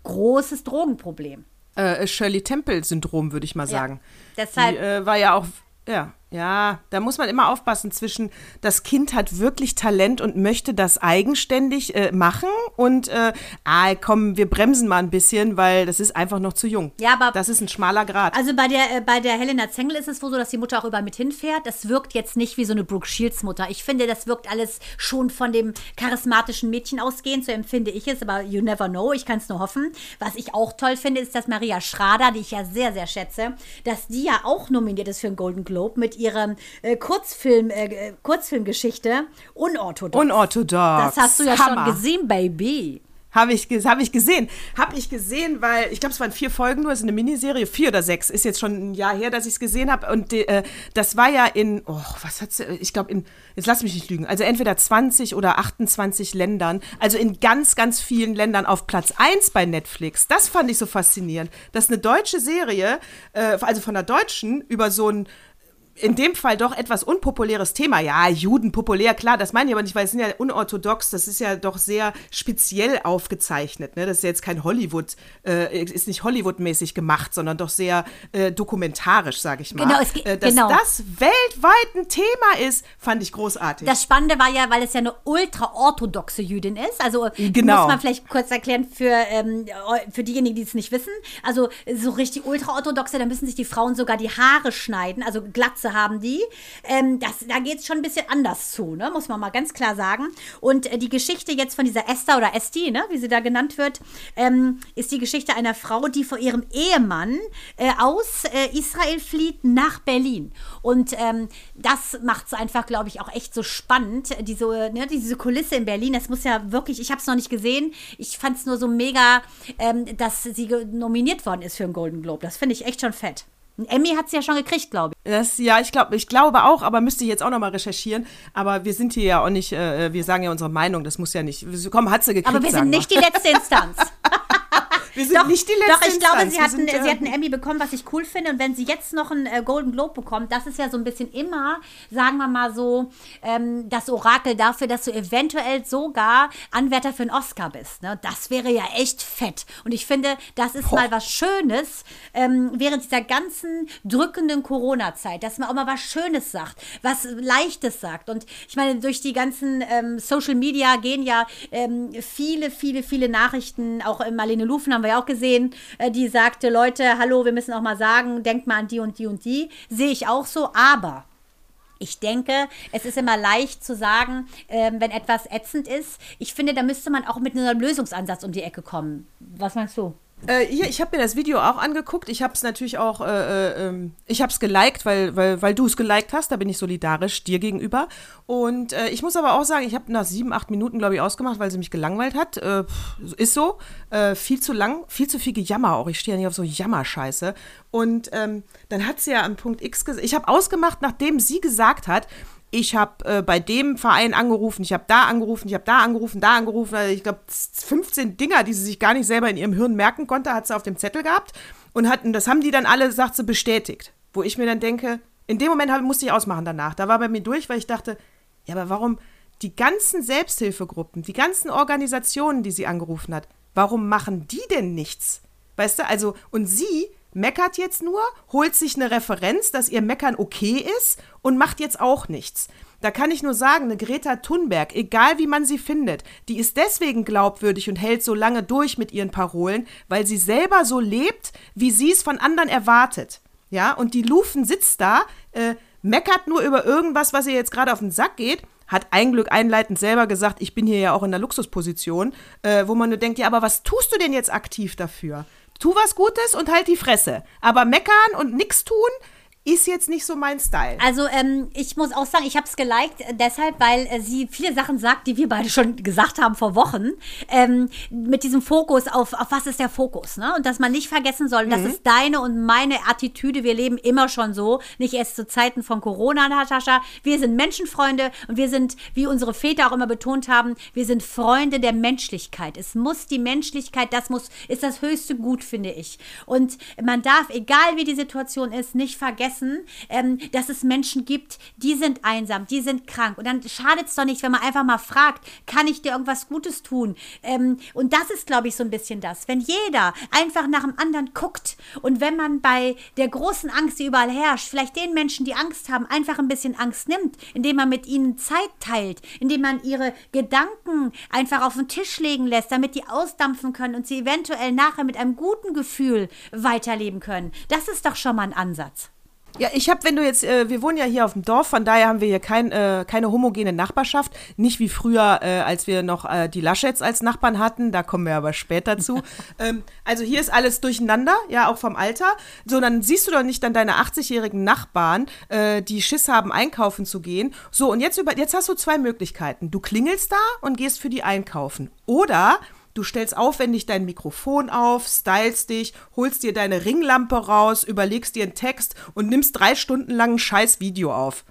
Großes Drogenproblem. äh, Shirley Temple-Syndrom, würde ich mal sagen. Deshalb- Die, äh, war ja auch, ja, ja, da muss man immer aufpassen zwischen, das Kind hat wirklich Talent und möchte das eigenständig äh, machen und, äh, ah, komm, wir bremsen mal ein bisschen, weil das ist einfach noch zu jung. Ja, aber- Das ist ein schmaler Grad. Also bei der, äh, bei der Helena Zengel ist es wohl so, dass die Mutter auch überall mit hinfährt. Das wirkt jetzt nicht wie so eine Brooke Shields Mutter. Ich finde, das wirkt alles schon von dem charismatischen Mädchen ausgehend. So empfinde ich es, aber you never know. Ich kann es nur hoffen. Was ich auch toll finde, ist, dass Maria Schrader, die ich ja sehr, sehr schätze, dass die ja auch nominiert ist für einen Golden Globe mit ihrer äh, Kurzfilm, äh, Kurzfilmgeschichte Unorthodox. Unorthodox. Das hast du ja Hammer. schon gesehen, Baby. Habe ich, hab ich gesehen. Habe ich gesehen, weil ich glaube, es waren vier Folgen nur, es ist eine Miniserie, vier oder sechs. Ist jetzt schon ein Jahr her, dass ich es gesehen habe. Und die, äh, das war ja in, oh, was hat Ich glaube, in, jetzt lass mich nicht lügen, also entweder 20 oder 28 Ländern, also in ganz, ganz vielen Ländern auf Platz 1 bei Netflix. Das fand ich so faszinierend, dass eine deutsche Serie, äh, also von einer Deutschen, über so ein in dem Fall doch etwas unpopuläres Thema. Ja, Juden populär, klar, das meine ich aber nicht, weil es sind ja unorthodox, das ist ja doch sehr speziell aufgezeichnet. Ne? Das ist ja jetzt kein Hollywood, äh, ist nicht Hollywood-mäßig gemacht, sondern doch sehr äh, dokumentarisch, sage ich mal. Genau, es, äh, dass genau. das weltweit ein Thema ist, fand ich großartig. Das Spannende war ja, weil es ja eine ultra-orthodoxe Jüdin ist. Also Genau. muss man vielleicht kurz erklären für, ähm, für diejenigen, die es nicht wissen. Also so richtig ultra-orthodoxe, da müssen sich die Frauen sogar die Haare schneiden, also Glatze haben die. Ähm, das, da geht es schon ein bisschen anders zu, ne? muss man mal ganz klar sagen. Und äh, die Geschichte jetzt von dieser Esther oder Esti, ne? wie sie da genannt wird, ähm, ist die Geschichte einer Frau, die vor ihrem Ehemann äh, aus äh, Israel flieht nach Berlin. Und ähm, das macht es einfach, glaube ich, auch echt so spannend, äh, diese, ne, diese Kulisse in Berlin. Das muss ja wirklich, ich habe es noch nicht gesehen. Ich fand es nur so mega, ähm, dass sie nominiert worden ist für einen Golden Globe. Das finde ich echt schon fett. Ein Emmy hat sie ja schon gekriegt, glaube ich. Das, ja, ich glaube ich glaube auch, aber müsste ich jetzt auch nochmal recherchieren. Aber wir sind hier ja auch nicht, äh, wir sagen ja unsere Meinung, das muss ja nicht. Komm, hat sie gekriegt. Aber wir sind nicht die letzte Instanz. Wir sind nicht die letzte Doch, ich glaube, sie Wir hat, einen, sind, äh, sie hat einen Emmy bekommen, was ich cool finde. Und wenn sie jetzt noch einen äh, Golden Globe bekommt, das ist ja so ein bisschen immer, sagen wir mal so, ähm, das Orakel dafür, dass du eventuell sogar Anwärter für einen Oscar bist. Ne? Das wäre ja echt fett. Und ich finde, das ist mal was Schönes ähm, während dieser ganzen drückenden Corona-Zeit, dass man auch mal was Schönes sagt, was Leichtes sagt. Und ich meine, durch die ganzen ähm, Social Media gehen ja ähm, viele, viele, viele Nachrichten. Auch äh, Marlene Lufen haben wir ja auch gesehen, äh, die sagte, Leute, hallo, wir müssen auch mal sagen, denkt mal an die und die und die. Sehe ich auch so, aber ich denke, es ist immer leicht zu sagen, ähm, wenn etwas ätzend ist. Ich finde, da müsste man auch mit einem Lösungsansatz um die Ecke kommen. Was meinst du? Äh, hier, ich habe mir das Video auch angeguckt. Ich habe es natürlich auch, äh, äh, ähm, ich habe es geliked, weil, weil, weil du es geliked hast. Da bin ich solidarisch dir gegenüber. Und äh, ich muss aber auch sagen, ich habe nach sieben, acht Minuten, glaube ich, ausgemacht, weil sie mich gelangweilt hat. Äh, ist so. Äh, viel zu lang, viel zu viel Gejammer auch. Ich stehe ja nicht auf so Jammerscheiße. Und ähm, dann hat sie ja am Punkt X gesagt, ich habe ausgemacht, nachdem sie gesagt hat, ich habe äh, bei dem Verein angerufen, ich habe da angerufen, ich habe da angerufen, da angerufen. Also ich glaube, 15 Dinger, die sie sich gar nicht selber in ihrem Hirn merken konnte, hat sie auf dem Zettel gehabt. Und hatten, das haben die dann alle, sagt sie, bestätigt. Wo ich mir dann denke, in dem Moment hab, musste ich ausmachen danach. Da war bei mir durch, weil ich dachte, ja, aber warum die ganzen Selbsthilfegruppen, die ganzen Organisationen, die sie angerufen hat, warum machen die denn nichts? Weißt du, also, und sie meckert jetzt nur, holt sich eine Referenz, dass ihr Meckern okay ist und macht jetzt auch nichts. Da kann ich nur sagen, eine Greta Thunberg, egal wie man sie findet, die ist deswegen glaubwürdig und hält so lange durch mit ihren Parolen, weil sie selber so lebt, wie sie es von anderen erwartet. Ja, und die Lufen sitzt da, äh, meckert nur über irgendwas, was ihr jetzt gerade auf den Sack geht, hat ein Glück einleitend selber gesagt, ich bin hier ja auch in der Luxusposition, äh, wo man nur denkt, ja, aber was tust du denn jetzt aktiv dafür? Tu was Gutes und halt die Fresse. Aber meckern und nichts tun ist jetzt nicht so mein Style. Also ähm, ich muss auch sagen, ich habe es geliked, äh, deshalb, weil äh, sie viele Sachen sagt, die wir beide schon gesagt haben vor Wochen, ähm, mit diesem Fokus auf, auf was ist der Fokus, ne? Und dass man nicht vergessen soll, das ist deine und meine Attitüde, wir leben immer schon so, nicht erst zu Zeiten von Corona, Natascha, wir sind Menschenfreunde und wir sind, wie unsere Väter auch immer betont haben, wir sind Freunde der Menschlichkeit. Es muss die Menschlichkeit, das muss, ist das höchste Gut, finde ich. Und man darf, egal wie die Situation ist, nicht vergessen, ähm, dass es Menschen gibt, die sind einsam, die sind krank. Und dann schadet es doch nicht, wenn man einfach mal fragt, kann ich dir irgendwas Gutes tun? Ähm, und das ist, glaube ich, so ein bisschen das. Wenn jeder einfach nach dem anderen guckt und wenn man bei der großen Angst, die überall herrscht, vielleicht den Menschen, die Angst haben, einfach ein bisschen Angst nimmt, indem man mit ihnen Zeit teilt, indem man ihre Gedanken einfach auf den Tisch legen lässt, damit die ausdampfen können und sie eventuell nachher mit einem guten Gefühl weiterleben können. Das ist doch schon mal ein Ansatz. Ja, ich habe, wenn du jetzt, äh, wir wohnen ja hier auf dem Dorf, von daher haben wir hier kein, äh, keine homogene Nachbarschaft. Nicht wie früher, äh, als wir noch äh, die Laschets als Nachbarn hatten, da kommen wir aber später zu. ähm, also hier ist alles durcheinander, ja, auch vom Alter. So, dann siehst du doch nicht dann deine 80-jährigen Nachbarn, äh, die Schiss haben, einkaufen zu gehen. So, und jetzt, über, jetzt hast du zwei Möglichkeiten. Du klingelst da und gehst für die einkaufen. Oder Du stellst aufwendig dein Mikrofon auf, stylst dich, holst dir deine Ringlampe raus, überlegst dir einen Text und nimmst drei Stunden lang ein scheiß Video auf.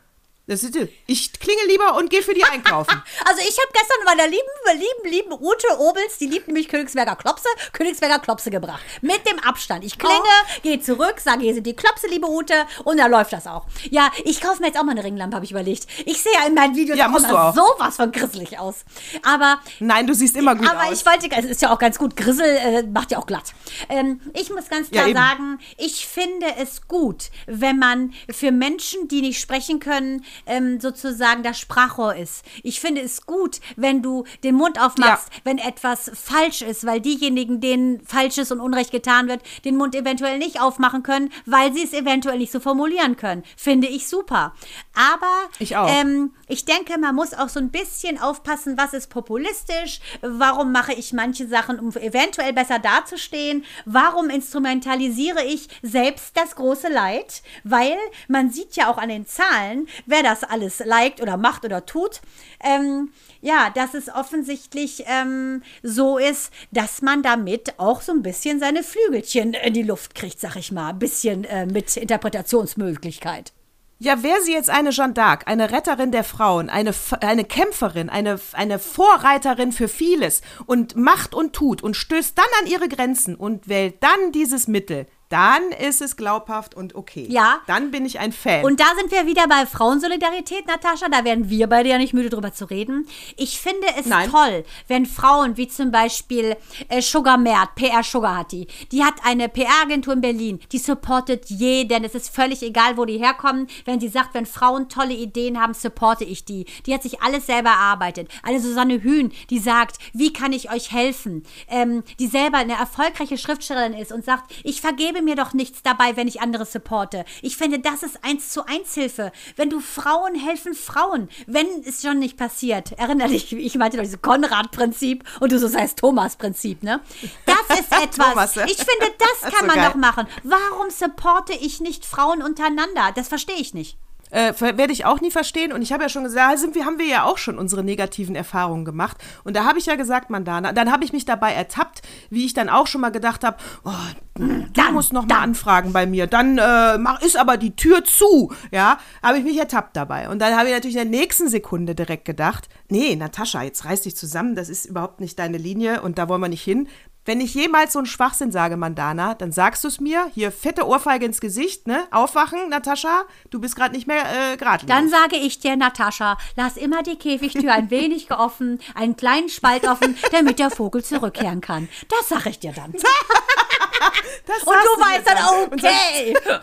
Das ist, ich klinge lieber und gehe für die einkaufen. Also ich habe gestern meiner lieben, lieben, lieben Ute Obels, die liebt nämlich Königsberger Klopse, Königsberger Klopse gebracht. Mit dem Abstand. Ich klinge, Oh. gehe zurück, sage, hier sind die Klopse, liebe Ute, und dann läuft das auch. Ja, ich kaufe mir jetzt auch mal eine Ringlampe, habe ich überlegt. Ich sehe ja in meinen Videos Ja, musst du auch. sowas von grisselig aus. Aber Nein, du siehst immer gut aber aus. ich wollte, es ist ja auch ganz gut, Grissel äh, macht ja auch glatt. Ähm, ich muss ganz Ja, klar eben. sagen, ich finde es gut, wenn man für Menschen, die nicht sprechen können, ähm, sozusagen das Sprachrohr ist. Ich finde es gut, wenn du den Mund aufmachst, Ja. wenn etwas falsch ist, weil diejenigen, denen Falsches und Unrecht getan wird, den Mund eventuell nicht aufmachen können, weil sie es eventuell nicht so formulieren können. Finde ich super. Aber Ich auch. ähm, ich denke, man muss auch so ein bisschen aufpassen, was ist populistisch, warum mache ich manche Sachen, um eventuell besser dazustehen, warum instrumentalisiere ich selbst das große Leid, weil man sieht ja auch an den Zahlen, wer das alles liked oder macht oder tut. Ähm, ja, dass es offensichtlich ähm, so ist, dass man damit auch so ein bisschen seine Flügelchen in die Luft kriegt, sag ich mal. Ein bisschen äh, mit Interpretationsmöglichkeit. Ja, wäre sie jetzt eine Jeanne d'Arc, eine Retterin der Frauen, eine, eine Kämpferin, eine, eine Vorreiterin für vieles und macht und tut und stößt dann an ihre Grenzen und wählt dann dieses Mittel, dann ist es glaubhaft und okay. Ja. Dann bin ich ein Fan. Und da sind wir wieder bei Frauensolidarität, Natascha. Da werden wir beide ja nicht müde drüber zu reden. Ich finde es Nein. toll, wenn Frauen wie zum Beispiel äh, Sugar Mert, PR Sugar hat die, die hat eine PR-Agentur in Berlin, die supportet jeden. Es ist völlig egal, wo die herkommen. Wenn sie sagt, wenn Frauen tolle Ideen haben, supporte ich die. Die hat sich alles selber erarbeitet. Eine Susanne Hühn, die sagt, wie kann ich euch helfen? Ähm, die selber eine erfolgreiche Schriftstellerin ist und sagt, ich vergebe mir doch nichts dabei, wenn ich andere supporte. Ich finde, das ist eins zu eins Hilfe. Wenn du Frauen helfen Frauen, wenn es schon nicht passiert. Erinnere dich, ich meinte doch dieses Konrad-Prinzip und du so heißt Thomas-Prinzip, ne? Das ist etwas. Ich finde, das kann so man geil. doch machen. Warum supporte ich nicht Frauen untereinander? Das verstehe ich nicht. Äh, werde ich auch nie verstehen. Und ich habe ja schon gesagt, sind wir, haben wir ja auch schon unsere negativen Erfahrungen gemacht. Und da habe ich ja gesagt, Mandana, dann habe ich mich dabei ertappt, wie ich dann auch schon mal gedacht habe, oh, du Dann, musst noch mal dann. anfragen bei mir. Dann äh, mach, ist aber die Tür zu. Ja, habe ich mich ertappt dabei. Und dann habe ich natürlich in der nächsten Sekunde direkt gedacht, nee, Natascha, jetzt reiß dich zusammen, das ist überhaupt nicht deine Linie und da wollen wir nicht hin. Wenn ich jemals so einen Schwachsinn sage, Mandana, dann sagst du es mir. Hier, fette Ohrfeige ins Gesicht, ne? Aufwachen, Natascha. Du bist gerade nicht mehr äh, geradlinig. Dann sage ich dir, Natascha, lass immer die Käfigtür ein wenig geoffen, einen kleinen Spalt offen, damit der Vogel zurückkehren kann. Das sage ich dir dann. Und Das du sagst mir weißt dann, Und okay,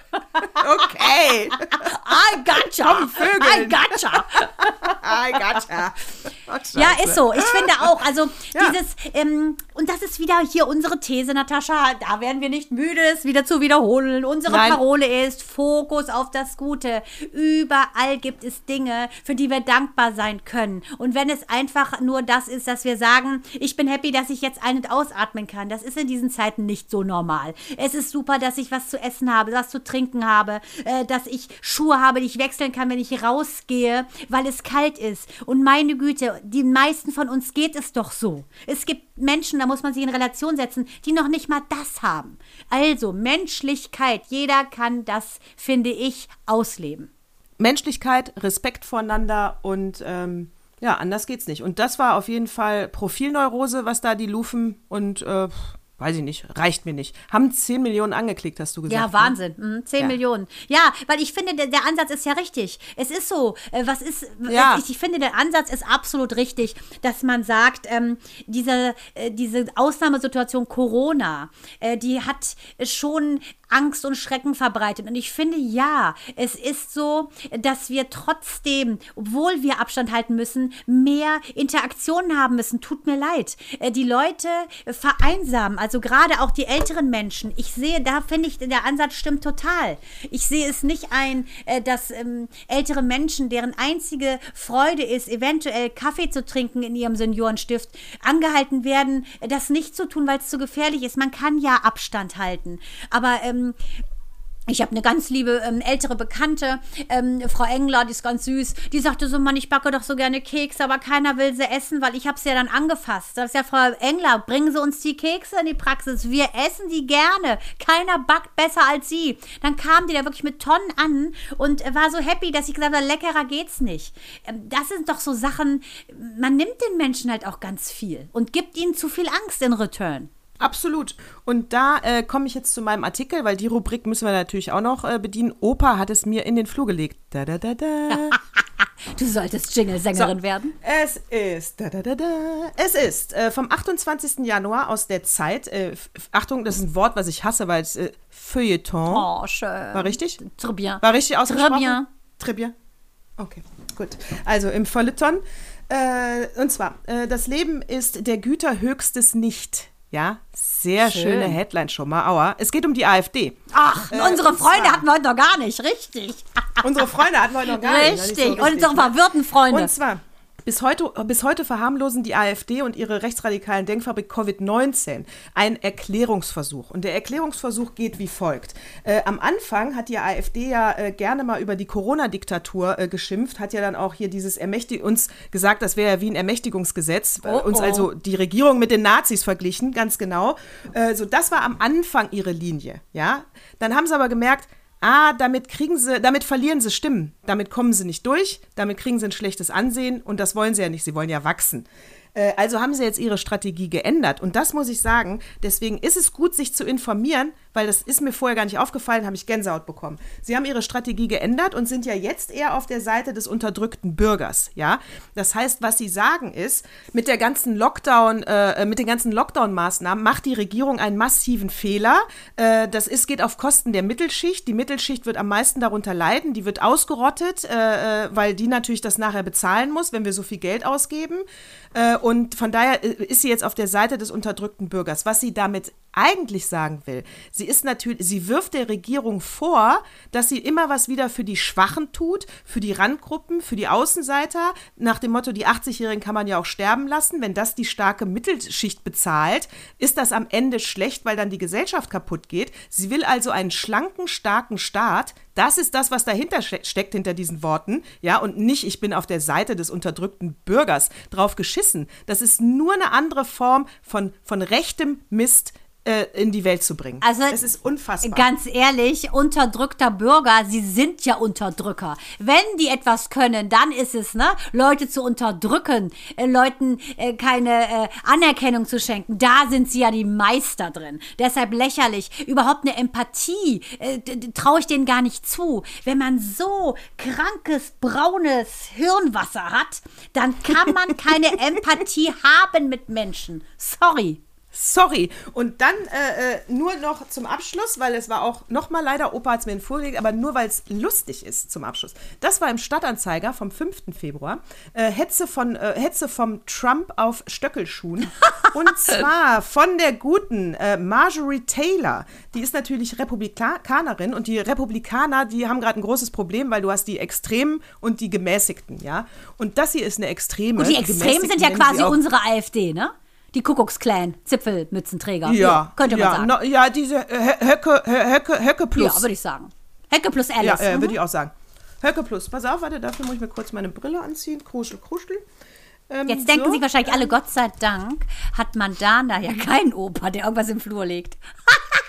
Okay. I gotcha, Vögeln. I gotcha. I gotcha. Oh, Ja, ist so. Ich finde auch, also Ja. dieses, ähm, und das ist wieder hier unsere These, Natascha, da werden wir nicht müde, es wieder zu wiederholen. Unsere Nein. Parole ist Fokus auf das Gute. Überall gibt es Dinge, für die wir dankbar sein können. Und wenn es einfach nur das ist, dass wir sagen, ich bin happy, dass ich jetzt ein- und ausatmen kann, das ist in diesen Zeiten nicht so normal. Es ist super, dass ich was zu essen habe, was zu trinken habe, äh, dass ich Schuhe habe, die ich wechseln kann, wenn ich rausgehe, weil es kalt ist. Und meine Güte, den meisten von uns geht es doch so. Es gibt Menschen, da muss man sich in Relation setzen, die noch nicht mal das haben. Also Menschlichkeit, jeder kann das, finde ich, ausleben. Menschlichkeit, Respekt voreinander und ähm, ja, anders geht's nicht. Und das war auf jeden Fall Profilneurose, was da die Lufen und äh, weiß ich nicht, reicht mir nicht. Haben 10 Millionen angeklickt, hast du gesagt. Ja, ne? Wahnsinn. Mhm, 10 Ja. Millionen. Ja, weil ich finde, der, der Ansatz ist ja richtig. Es ist so. Äh, was ist. Ja. Ich, ich finde, der Ansatz ist absolut richtig, dass man sagt, ähm, diese, äh, diese Ausnahmesituation Corona, äh, die hat schon Angst und Schrecken verbreitet. Und ich finde, ja, es ist so, dass wir trotzdem, obwohl wir Abstand halten müssen, mehr Interaktionen haben müssen. Tut mir leid. Äh, Die Leute vereinsamen, also gerade auch die älteren Menschen. Ich sehe, da finde ich, der Ansatz stimmt total. Ich sehe es nicht ein, äh, dass ähm, ältere Menschen, deren einzige Freude ist, eventuell Kaffee zu trinken in ihrem Seniorenstift, angehalten werden, äh, das nicht zu tun, weil es zu gefährlich ist. Man kann ja Abstand halten. Aber ähm, ich habe eine ganz liebe ähm, ältere Bekannte, ähm, Frau Engler, die ist ganz süß. Die sagte so, Mann, ich backe doch so gerne Kekse, aber keiner will sie essen, weil ich habe sie ja dann angefasst. Das ist ja Frau Engler, bringen Sie uns die Kekse in die Praxis. Wir essen die gerne. Keiner backt besser als Sie. Dann kam die da wirklich mit Tonnen an und war so happy, dass ich gesagt habe, leckerer geht's nicht. Ähm, das sind doch so Sachen, man nimmt den Menschen halt auch ganz viel und gibt ihnen zu viel Angst in Return. Absolut. Und da äh, komme ich jetzt zu meinem Artikel, weil die Rubrik müssen wir natürlich auch noch äh, bedienen. Opa hat es mir in den Flur gelegt. Da, da, da, da. du solltest Jingle-Sängerin so, werden. Es ist, da, da, da, da. Es ist äh, vom 28. Januar aus der Zeit. Äh, Achtung, das ist ein Wort, was ich hasse, weil es äh, Feuilleton. Oh, schön. War richtig? Très bien. War richtig ausgesprochen? Très bien. Très bien. Okay, gut. Also im Feuilleton. Äh, und zwar, das Leben ist der Güter höchstes Nicht. Ja, sehr Schön. schöne Headline schon mal. Aua. Es geht um die AfD. Ach, äh, unsere Freunde hatten wir heute noch gar nicht, richtig. unsere Freunde hatten wir heute noch gar richtig. nicht. Richtig, so unsere verwirrten Freunde. Und zwar, bis heute, bis heute verharmlosen die AfD und ihre rechtsradikalen Denkfabrik Covid-19 ein Erklärungsversuch. Und der Erklärungsversuch geht wie folgt. Äh, am Anfang hat die AfD ja äh, gerne mal über die Corona-Diktatur äh, geschimpft, hat ja dann auch hier dieses Ermächtig uns gesagt, das wäre ja wie ein Ermächtigungsgesetz, oh, uns oh. also die Regierung mit den Nazis verglichen, ganz genau. Äh, so, das war am Anfang ihre Linie. Ja? Dann haben sie aber gemerkt, ah, damit kriegen sie, damit verlieren sie Stimmen, damit kommen sie nicht durch, damit kriegen sie ein schlechtes Ansehen und das wollen sie ja nicht, sie wollen ja wachsen. Äh, also haben sie jetzt ihre Strategie geändert. Und das muss ich sagen, deswegen ist es gut, sich zu informieren, weil das ist mir vorher gar nicht aufgefallen, habe ich Gänsehaut bekommen. Sie haben ihre Strategie geändert und sind ja jetzt eher auf der Seite des unterdrückten Bürgers, ja. Das heißt, was sie sagen ist, mit der ganzen Lockdown, äh, mit den ganzen Lockdown-Maßnahmen macht die Regierung einen massiven Fehler. Äh, das ist, geht auf Kosten der Mittelschicht. Die Mittelschicht wird am meisten darunter leiden. Die wird ausgerottet, äh, äh weil die natürlich das nachher bezahlen muss, wenn wir so viel Geld ausgeben. Äh, und von daher äh, ist sie jetzt auf der Seite des unterdrückten Bürgers. Was sie damit eigentlich sagen will, sie ist natürlich, sie wirft der Regierung vor, dass sie immer was wieder für die Schwachen tut, für die Randgruppen, für die Außenseiter, nach dem Motto, die 80-Jährigen kann man ja auch sterben lassen. Wenn das die starke Mittelschicht bezahlt, ist das am Ende schlecht, weil dann die Gesellschaft kaputt geht. Sie will also einen schlanken, starken Staat. Das ist das, was dahinter steckt, hinter diesen Worten. Ja, und nicht, ich bin auf der Seite des unterdrückten Bürgers drauf geschissen. Das ist nur eine andere Form von, von rechtem Mist, äh, in die Welt zu bringen. Also, es ist unfassbar. Ganz ehrlich, unterdrückter Bürger, sie sind ja Unterdrücker. Wenn die etwas können, dann ist es, ne, Leute zu unterdrücken, äh, Leuten äh, keine äh, Anerkennung zu schenken. Da sind sie ja die Meister drin. Deshalb lächerlich. Überhaupt eine Empathie äh, traue ich denen gar nicht zu. Wenn man so krankes, braunes Hirnwasser hat, dann kann man keine Empathie haben mit Menschen. Sorry. Sorry. Und dann äh, äh, nur noch zum Abschluss, weil es war auch nochmal leider, Opa hat es mir in vorgelegt, aber nur weil es lustig ist zum Abschluss. Das war im Stadtanzeiger vom 5. Februar. Äh, Hetze, von, äh, Hetze vom Trump auf Stöckelschuhen. Und zwar von der guten äh, Marjorie Taylor. Die ist natürlich Republikanerin und die Republikaner, die haben gerade ein großes Problem, weil du hast die Extremen und die Gemäßigten, ja. Und das hier ist eine Extreme. Und die Extremen sind ja quasi unsere AfD, ne? Die Kuckucksklan, Zipfelmützenträger. Ja, könnte man ja, sagen. No, ja, diese Höcke, Höcke, Höcke Plus. Ja, würde ich sagen. Höcke plus Alice. Ja, äh, würde ich auch sagen. Höcke Plus. Pass auf, warte, dafür muss ich mir kurz meine Brille anziehen. Kruschel, kruschel. Ähm, Jetzt denken so. sich wahrscheinlich alle, Gott sei Dank hat Mandana ja keinen Opa, der irgendwas im Flur legt.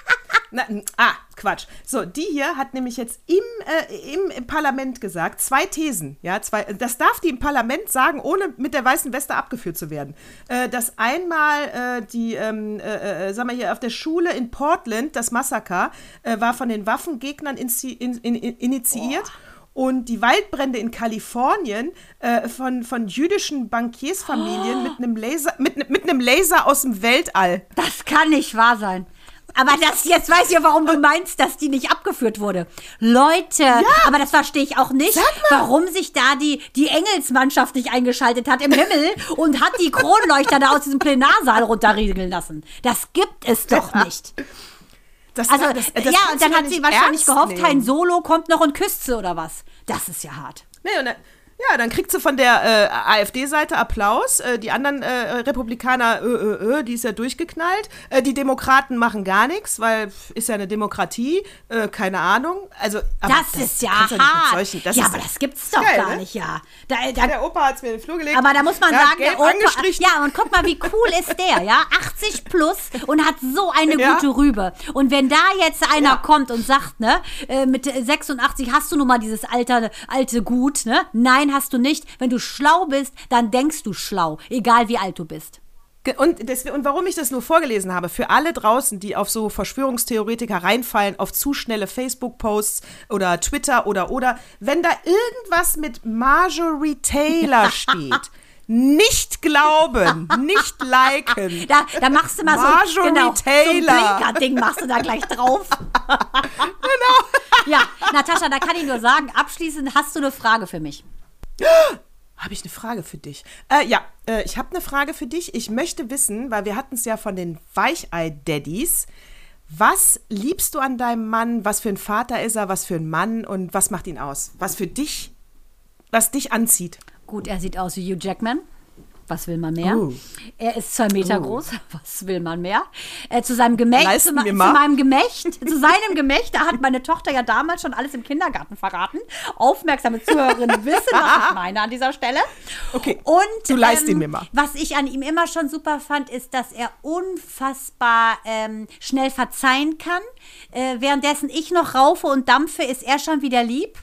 Na, ah, Quatsch. So, die hier hat nämlich jetzt im, äh, im, im, Parlament gesagt, zwei Thesen. Ja, zwei, das darf die im Parlament sagen, ohne mit der weißen Weste abgeführt zu werden. Äh, dass einmal äh, die, ähm, äh, äh sag mal hier, auf der Schule in Portland, das Massaker, äh, war von den Waffengegnern in, in, in, initiiert. Boah und die Waldbrände in Kalifornien äh, von, von jüdischen Bankiersfamilien oh. mit einem Laser mit, mit einem Laser aus dem Weltall. Das kann nicht wahr sein. Aber das, jetzt weiß ich ja, warum du meinst, dass die nicht abgeführt wurde. Leute, ja. aber das verstehe ich auch nicht, warum sich da die, die Engelsmannschaft nicht eingeschaltet hat im Himmel und hat die Kronleuchter da aus diesem Plenarsaal runterriegeln lassen. Das gibt es doch nicht. Das, also, das, das ja, und dann hat sie wahrscheinlich gehofft, nehmen. kein Solo kommt noch und küsst sie oder was. Das ist ja hart. Nee, und dann, Ja, dann kriegt sie von der äh, AfD-Seite Applaus. Äh, die anderen äh, Republikaner, äh, äh, äh, die ist ja durchgeknallt. Die Demokraten machen gar nichts, weil ist ja eine Demokratie. Keine Ahnung. Also, aber Das, ist ja hart. solchen- das ja, aber das gibt's doch geil, gar ne? nicht, ja. Da, da, Der Opa hat es mir in den Flur gelegt. aber da muss man ja, sagen, der Opa, ja, und guck mal, wie cool ist der, ja? 80 plus und hat so eine Ja. gute Rübe. Und wenn da jetzt einer Ja. kommt und sagt, ne, mit 86 hast du nun mal dieses alte, alte Gut, ne? Nein, hast du nicht. Wenn du schlau bist, dann denkst du schlau, egal wie alt du bist. Und, deswegen, und warum ich das nur vorgelesen habe, für alle draußen, die auf so Verschwörungstheoretiker reinfallen, auf zu schnelle Facebook-Posts oder Twitter oder oder, wenn da irgendwas mit Marjorie Taylor steht, nicht glauben, nicht liken. Da, da machst du mal Marjorie so, genau, Taylor. so ein Blinker-Ding machst du da gleich drauf. genau. Ja, Natascha, da kann ich nur sagen, abschließend hast du eine Frage für mich. Habe ich eine Frage für dich? Äh, ja, äh, ich habe eine Frage für dich. Ich möchte wissen, weil wir hatten es ja von den Weichei-Daddies. Was liebst du an deinem Mann? Was für ein Vater ist er? Was für ein Mann? Und was macht ihn aus? Was für dich, was dich anzieht? Gut, er sieht aus wie Hugh Jackman. Was will man mehr? Oh. Er ist zwei Meter groß. Was will man mehr? Äh, zu seinem Gemächt, zu, zu meinem Gemächt, zu seinem Gemächt, da hat meine Tochter ja damals schon alles im Kindergarten verraten. Aufmerksame Zuhörerinnen wissen, was ich meine an dieser Stelle. Okay, Und du leist ähm, ihn mir mal. Was ich an ihm immer schon super fand, ist, dass er unfassbar ähm, schnell verzeihen kann. Äh, währenddessen ich noch raufe und dampfe, ist er schon wieder lieb.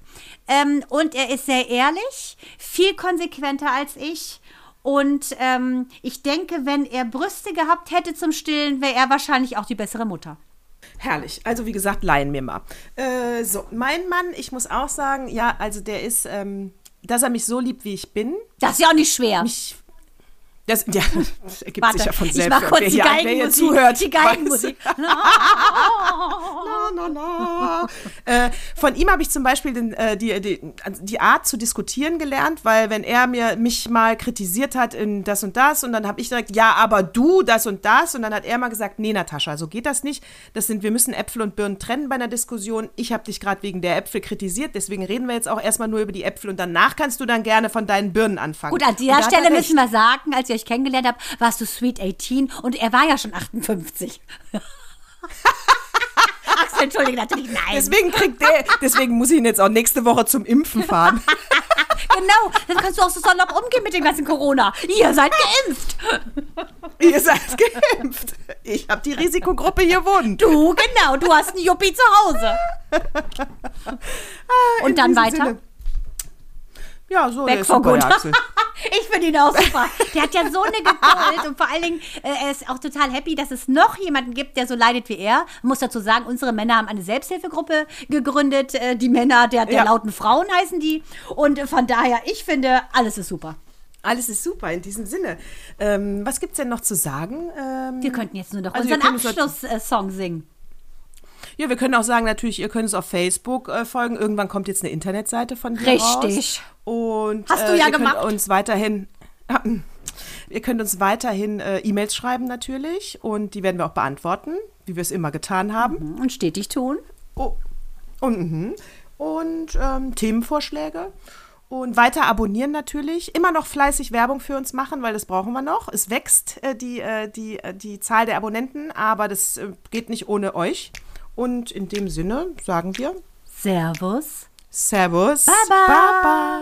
Ähm, und er ist sehr ehrlich, viel konsequenter als ich. Und ähm, ich denke, wenn er Brüste gehabt hätte zum Stillen, wäre er wahrscheinlich auch die bessere Mutter. Herrlich. Also wie gesagt, leihen mir mal. Äh, so, mein Mann, ich muss auch sagen, ja, also der ist, ähm, dass er mich so liebt, wie ich bin. Das ist ja auch nicht schwer. Mich, das, ja, das ergibt Warte, sich ja von ich selbst. mach kurz die hier Geigenmusik. zuhört, Die Geigenmusik. Na, na, na. äh, von ihm habe ich zum Beispiel den, äh, die, die, die Art zu diskutieren gelernt, weil wenn er mir mich mal kritisiert hat in das und das und dann habe ich direkt, ja, aber du das und das und dann hat er mal gesagt, nee, Natascha, so geht das nicht. Das sind, wir müssen Äpfel und Birnen trennen bei einer Diskussion. Ich habe dich gerade wegen der Äpfel kritisiert, deswegen reden wir jetzt auch erstmal nur über die Äpfel und danach kannst du dann gerne von deinen Birnen anfangen. Gut, an dieser er Stelle müssen wir sagen, als ihr euch kennengelernt habt, warst du Sweet 18 und er war ja schon 58. Axel, entschuldige natürlich, nein. Deswegen kriegt der, deswegen muss ich ihn jetzt auch nächste Woche zum Impfen fahren. genau, dann kannst du auch so salopp umgehen mit dem ganzen Corona. Ihr seid geimpft. Ihr seid geimpft. Ich habe die Risikogruppe hier wohnen. Du, genau, du hast einen Juppie zu Hause. Und In dann weiter? Sinne. Ja, so, Weg ist der Axel. Ich finde ihn auch super. Der hat ja so eine Geduld und vor allen Dingen, äh, er ist auch total happy, dass es noch jemanden gibt, der so leidet wie er. Man muss dazu sagen, unsere Männer haben eine Selbsthilfegruppe gegründet. Äh, die Männer der, der Ja. lauten Frauen heißen die. Und von daher, ich finde, alles ist super. Alles ist super in diesem Sinne. Ähm, was gibt's denn noch zu sagen? Ähm, Wir könnten jetzt nur noch Also unseren Abschlusssong singen. Ja, wir können auch sagen, natürlich, ihr könnt es auf Facebook äh, folgen. Irgendwann kommt jetzt eine Internetseite von dir Richtig. raus. Und Hast du äh, ja ihr gemacht. Könnt uns weiterhin. Ihr könnt uns weiterhin äh, E-Mails schreiben natürlich und die werden wir auch beantworten, wie wir es immer getan haben. Und stetig tun. Oh. Und, mhm. und ähm, Themenvorschläge. Und weiter abonnieren natürlich. Immer noch fleißig Werbung für uns machen, weil das brauchen wir noch. Es wächst äh, die, äh, die, äh, die Zahl der Abonnenten, aber das äh, geht nicht ohne euch. Und in dem Sinne sagen wir Servus. Servus. Baba. Baba.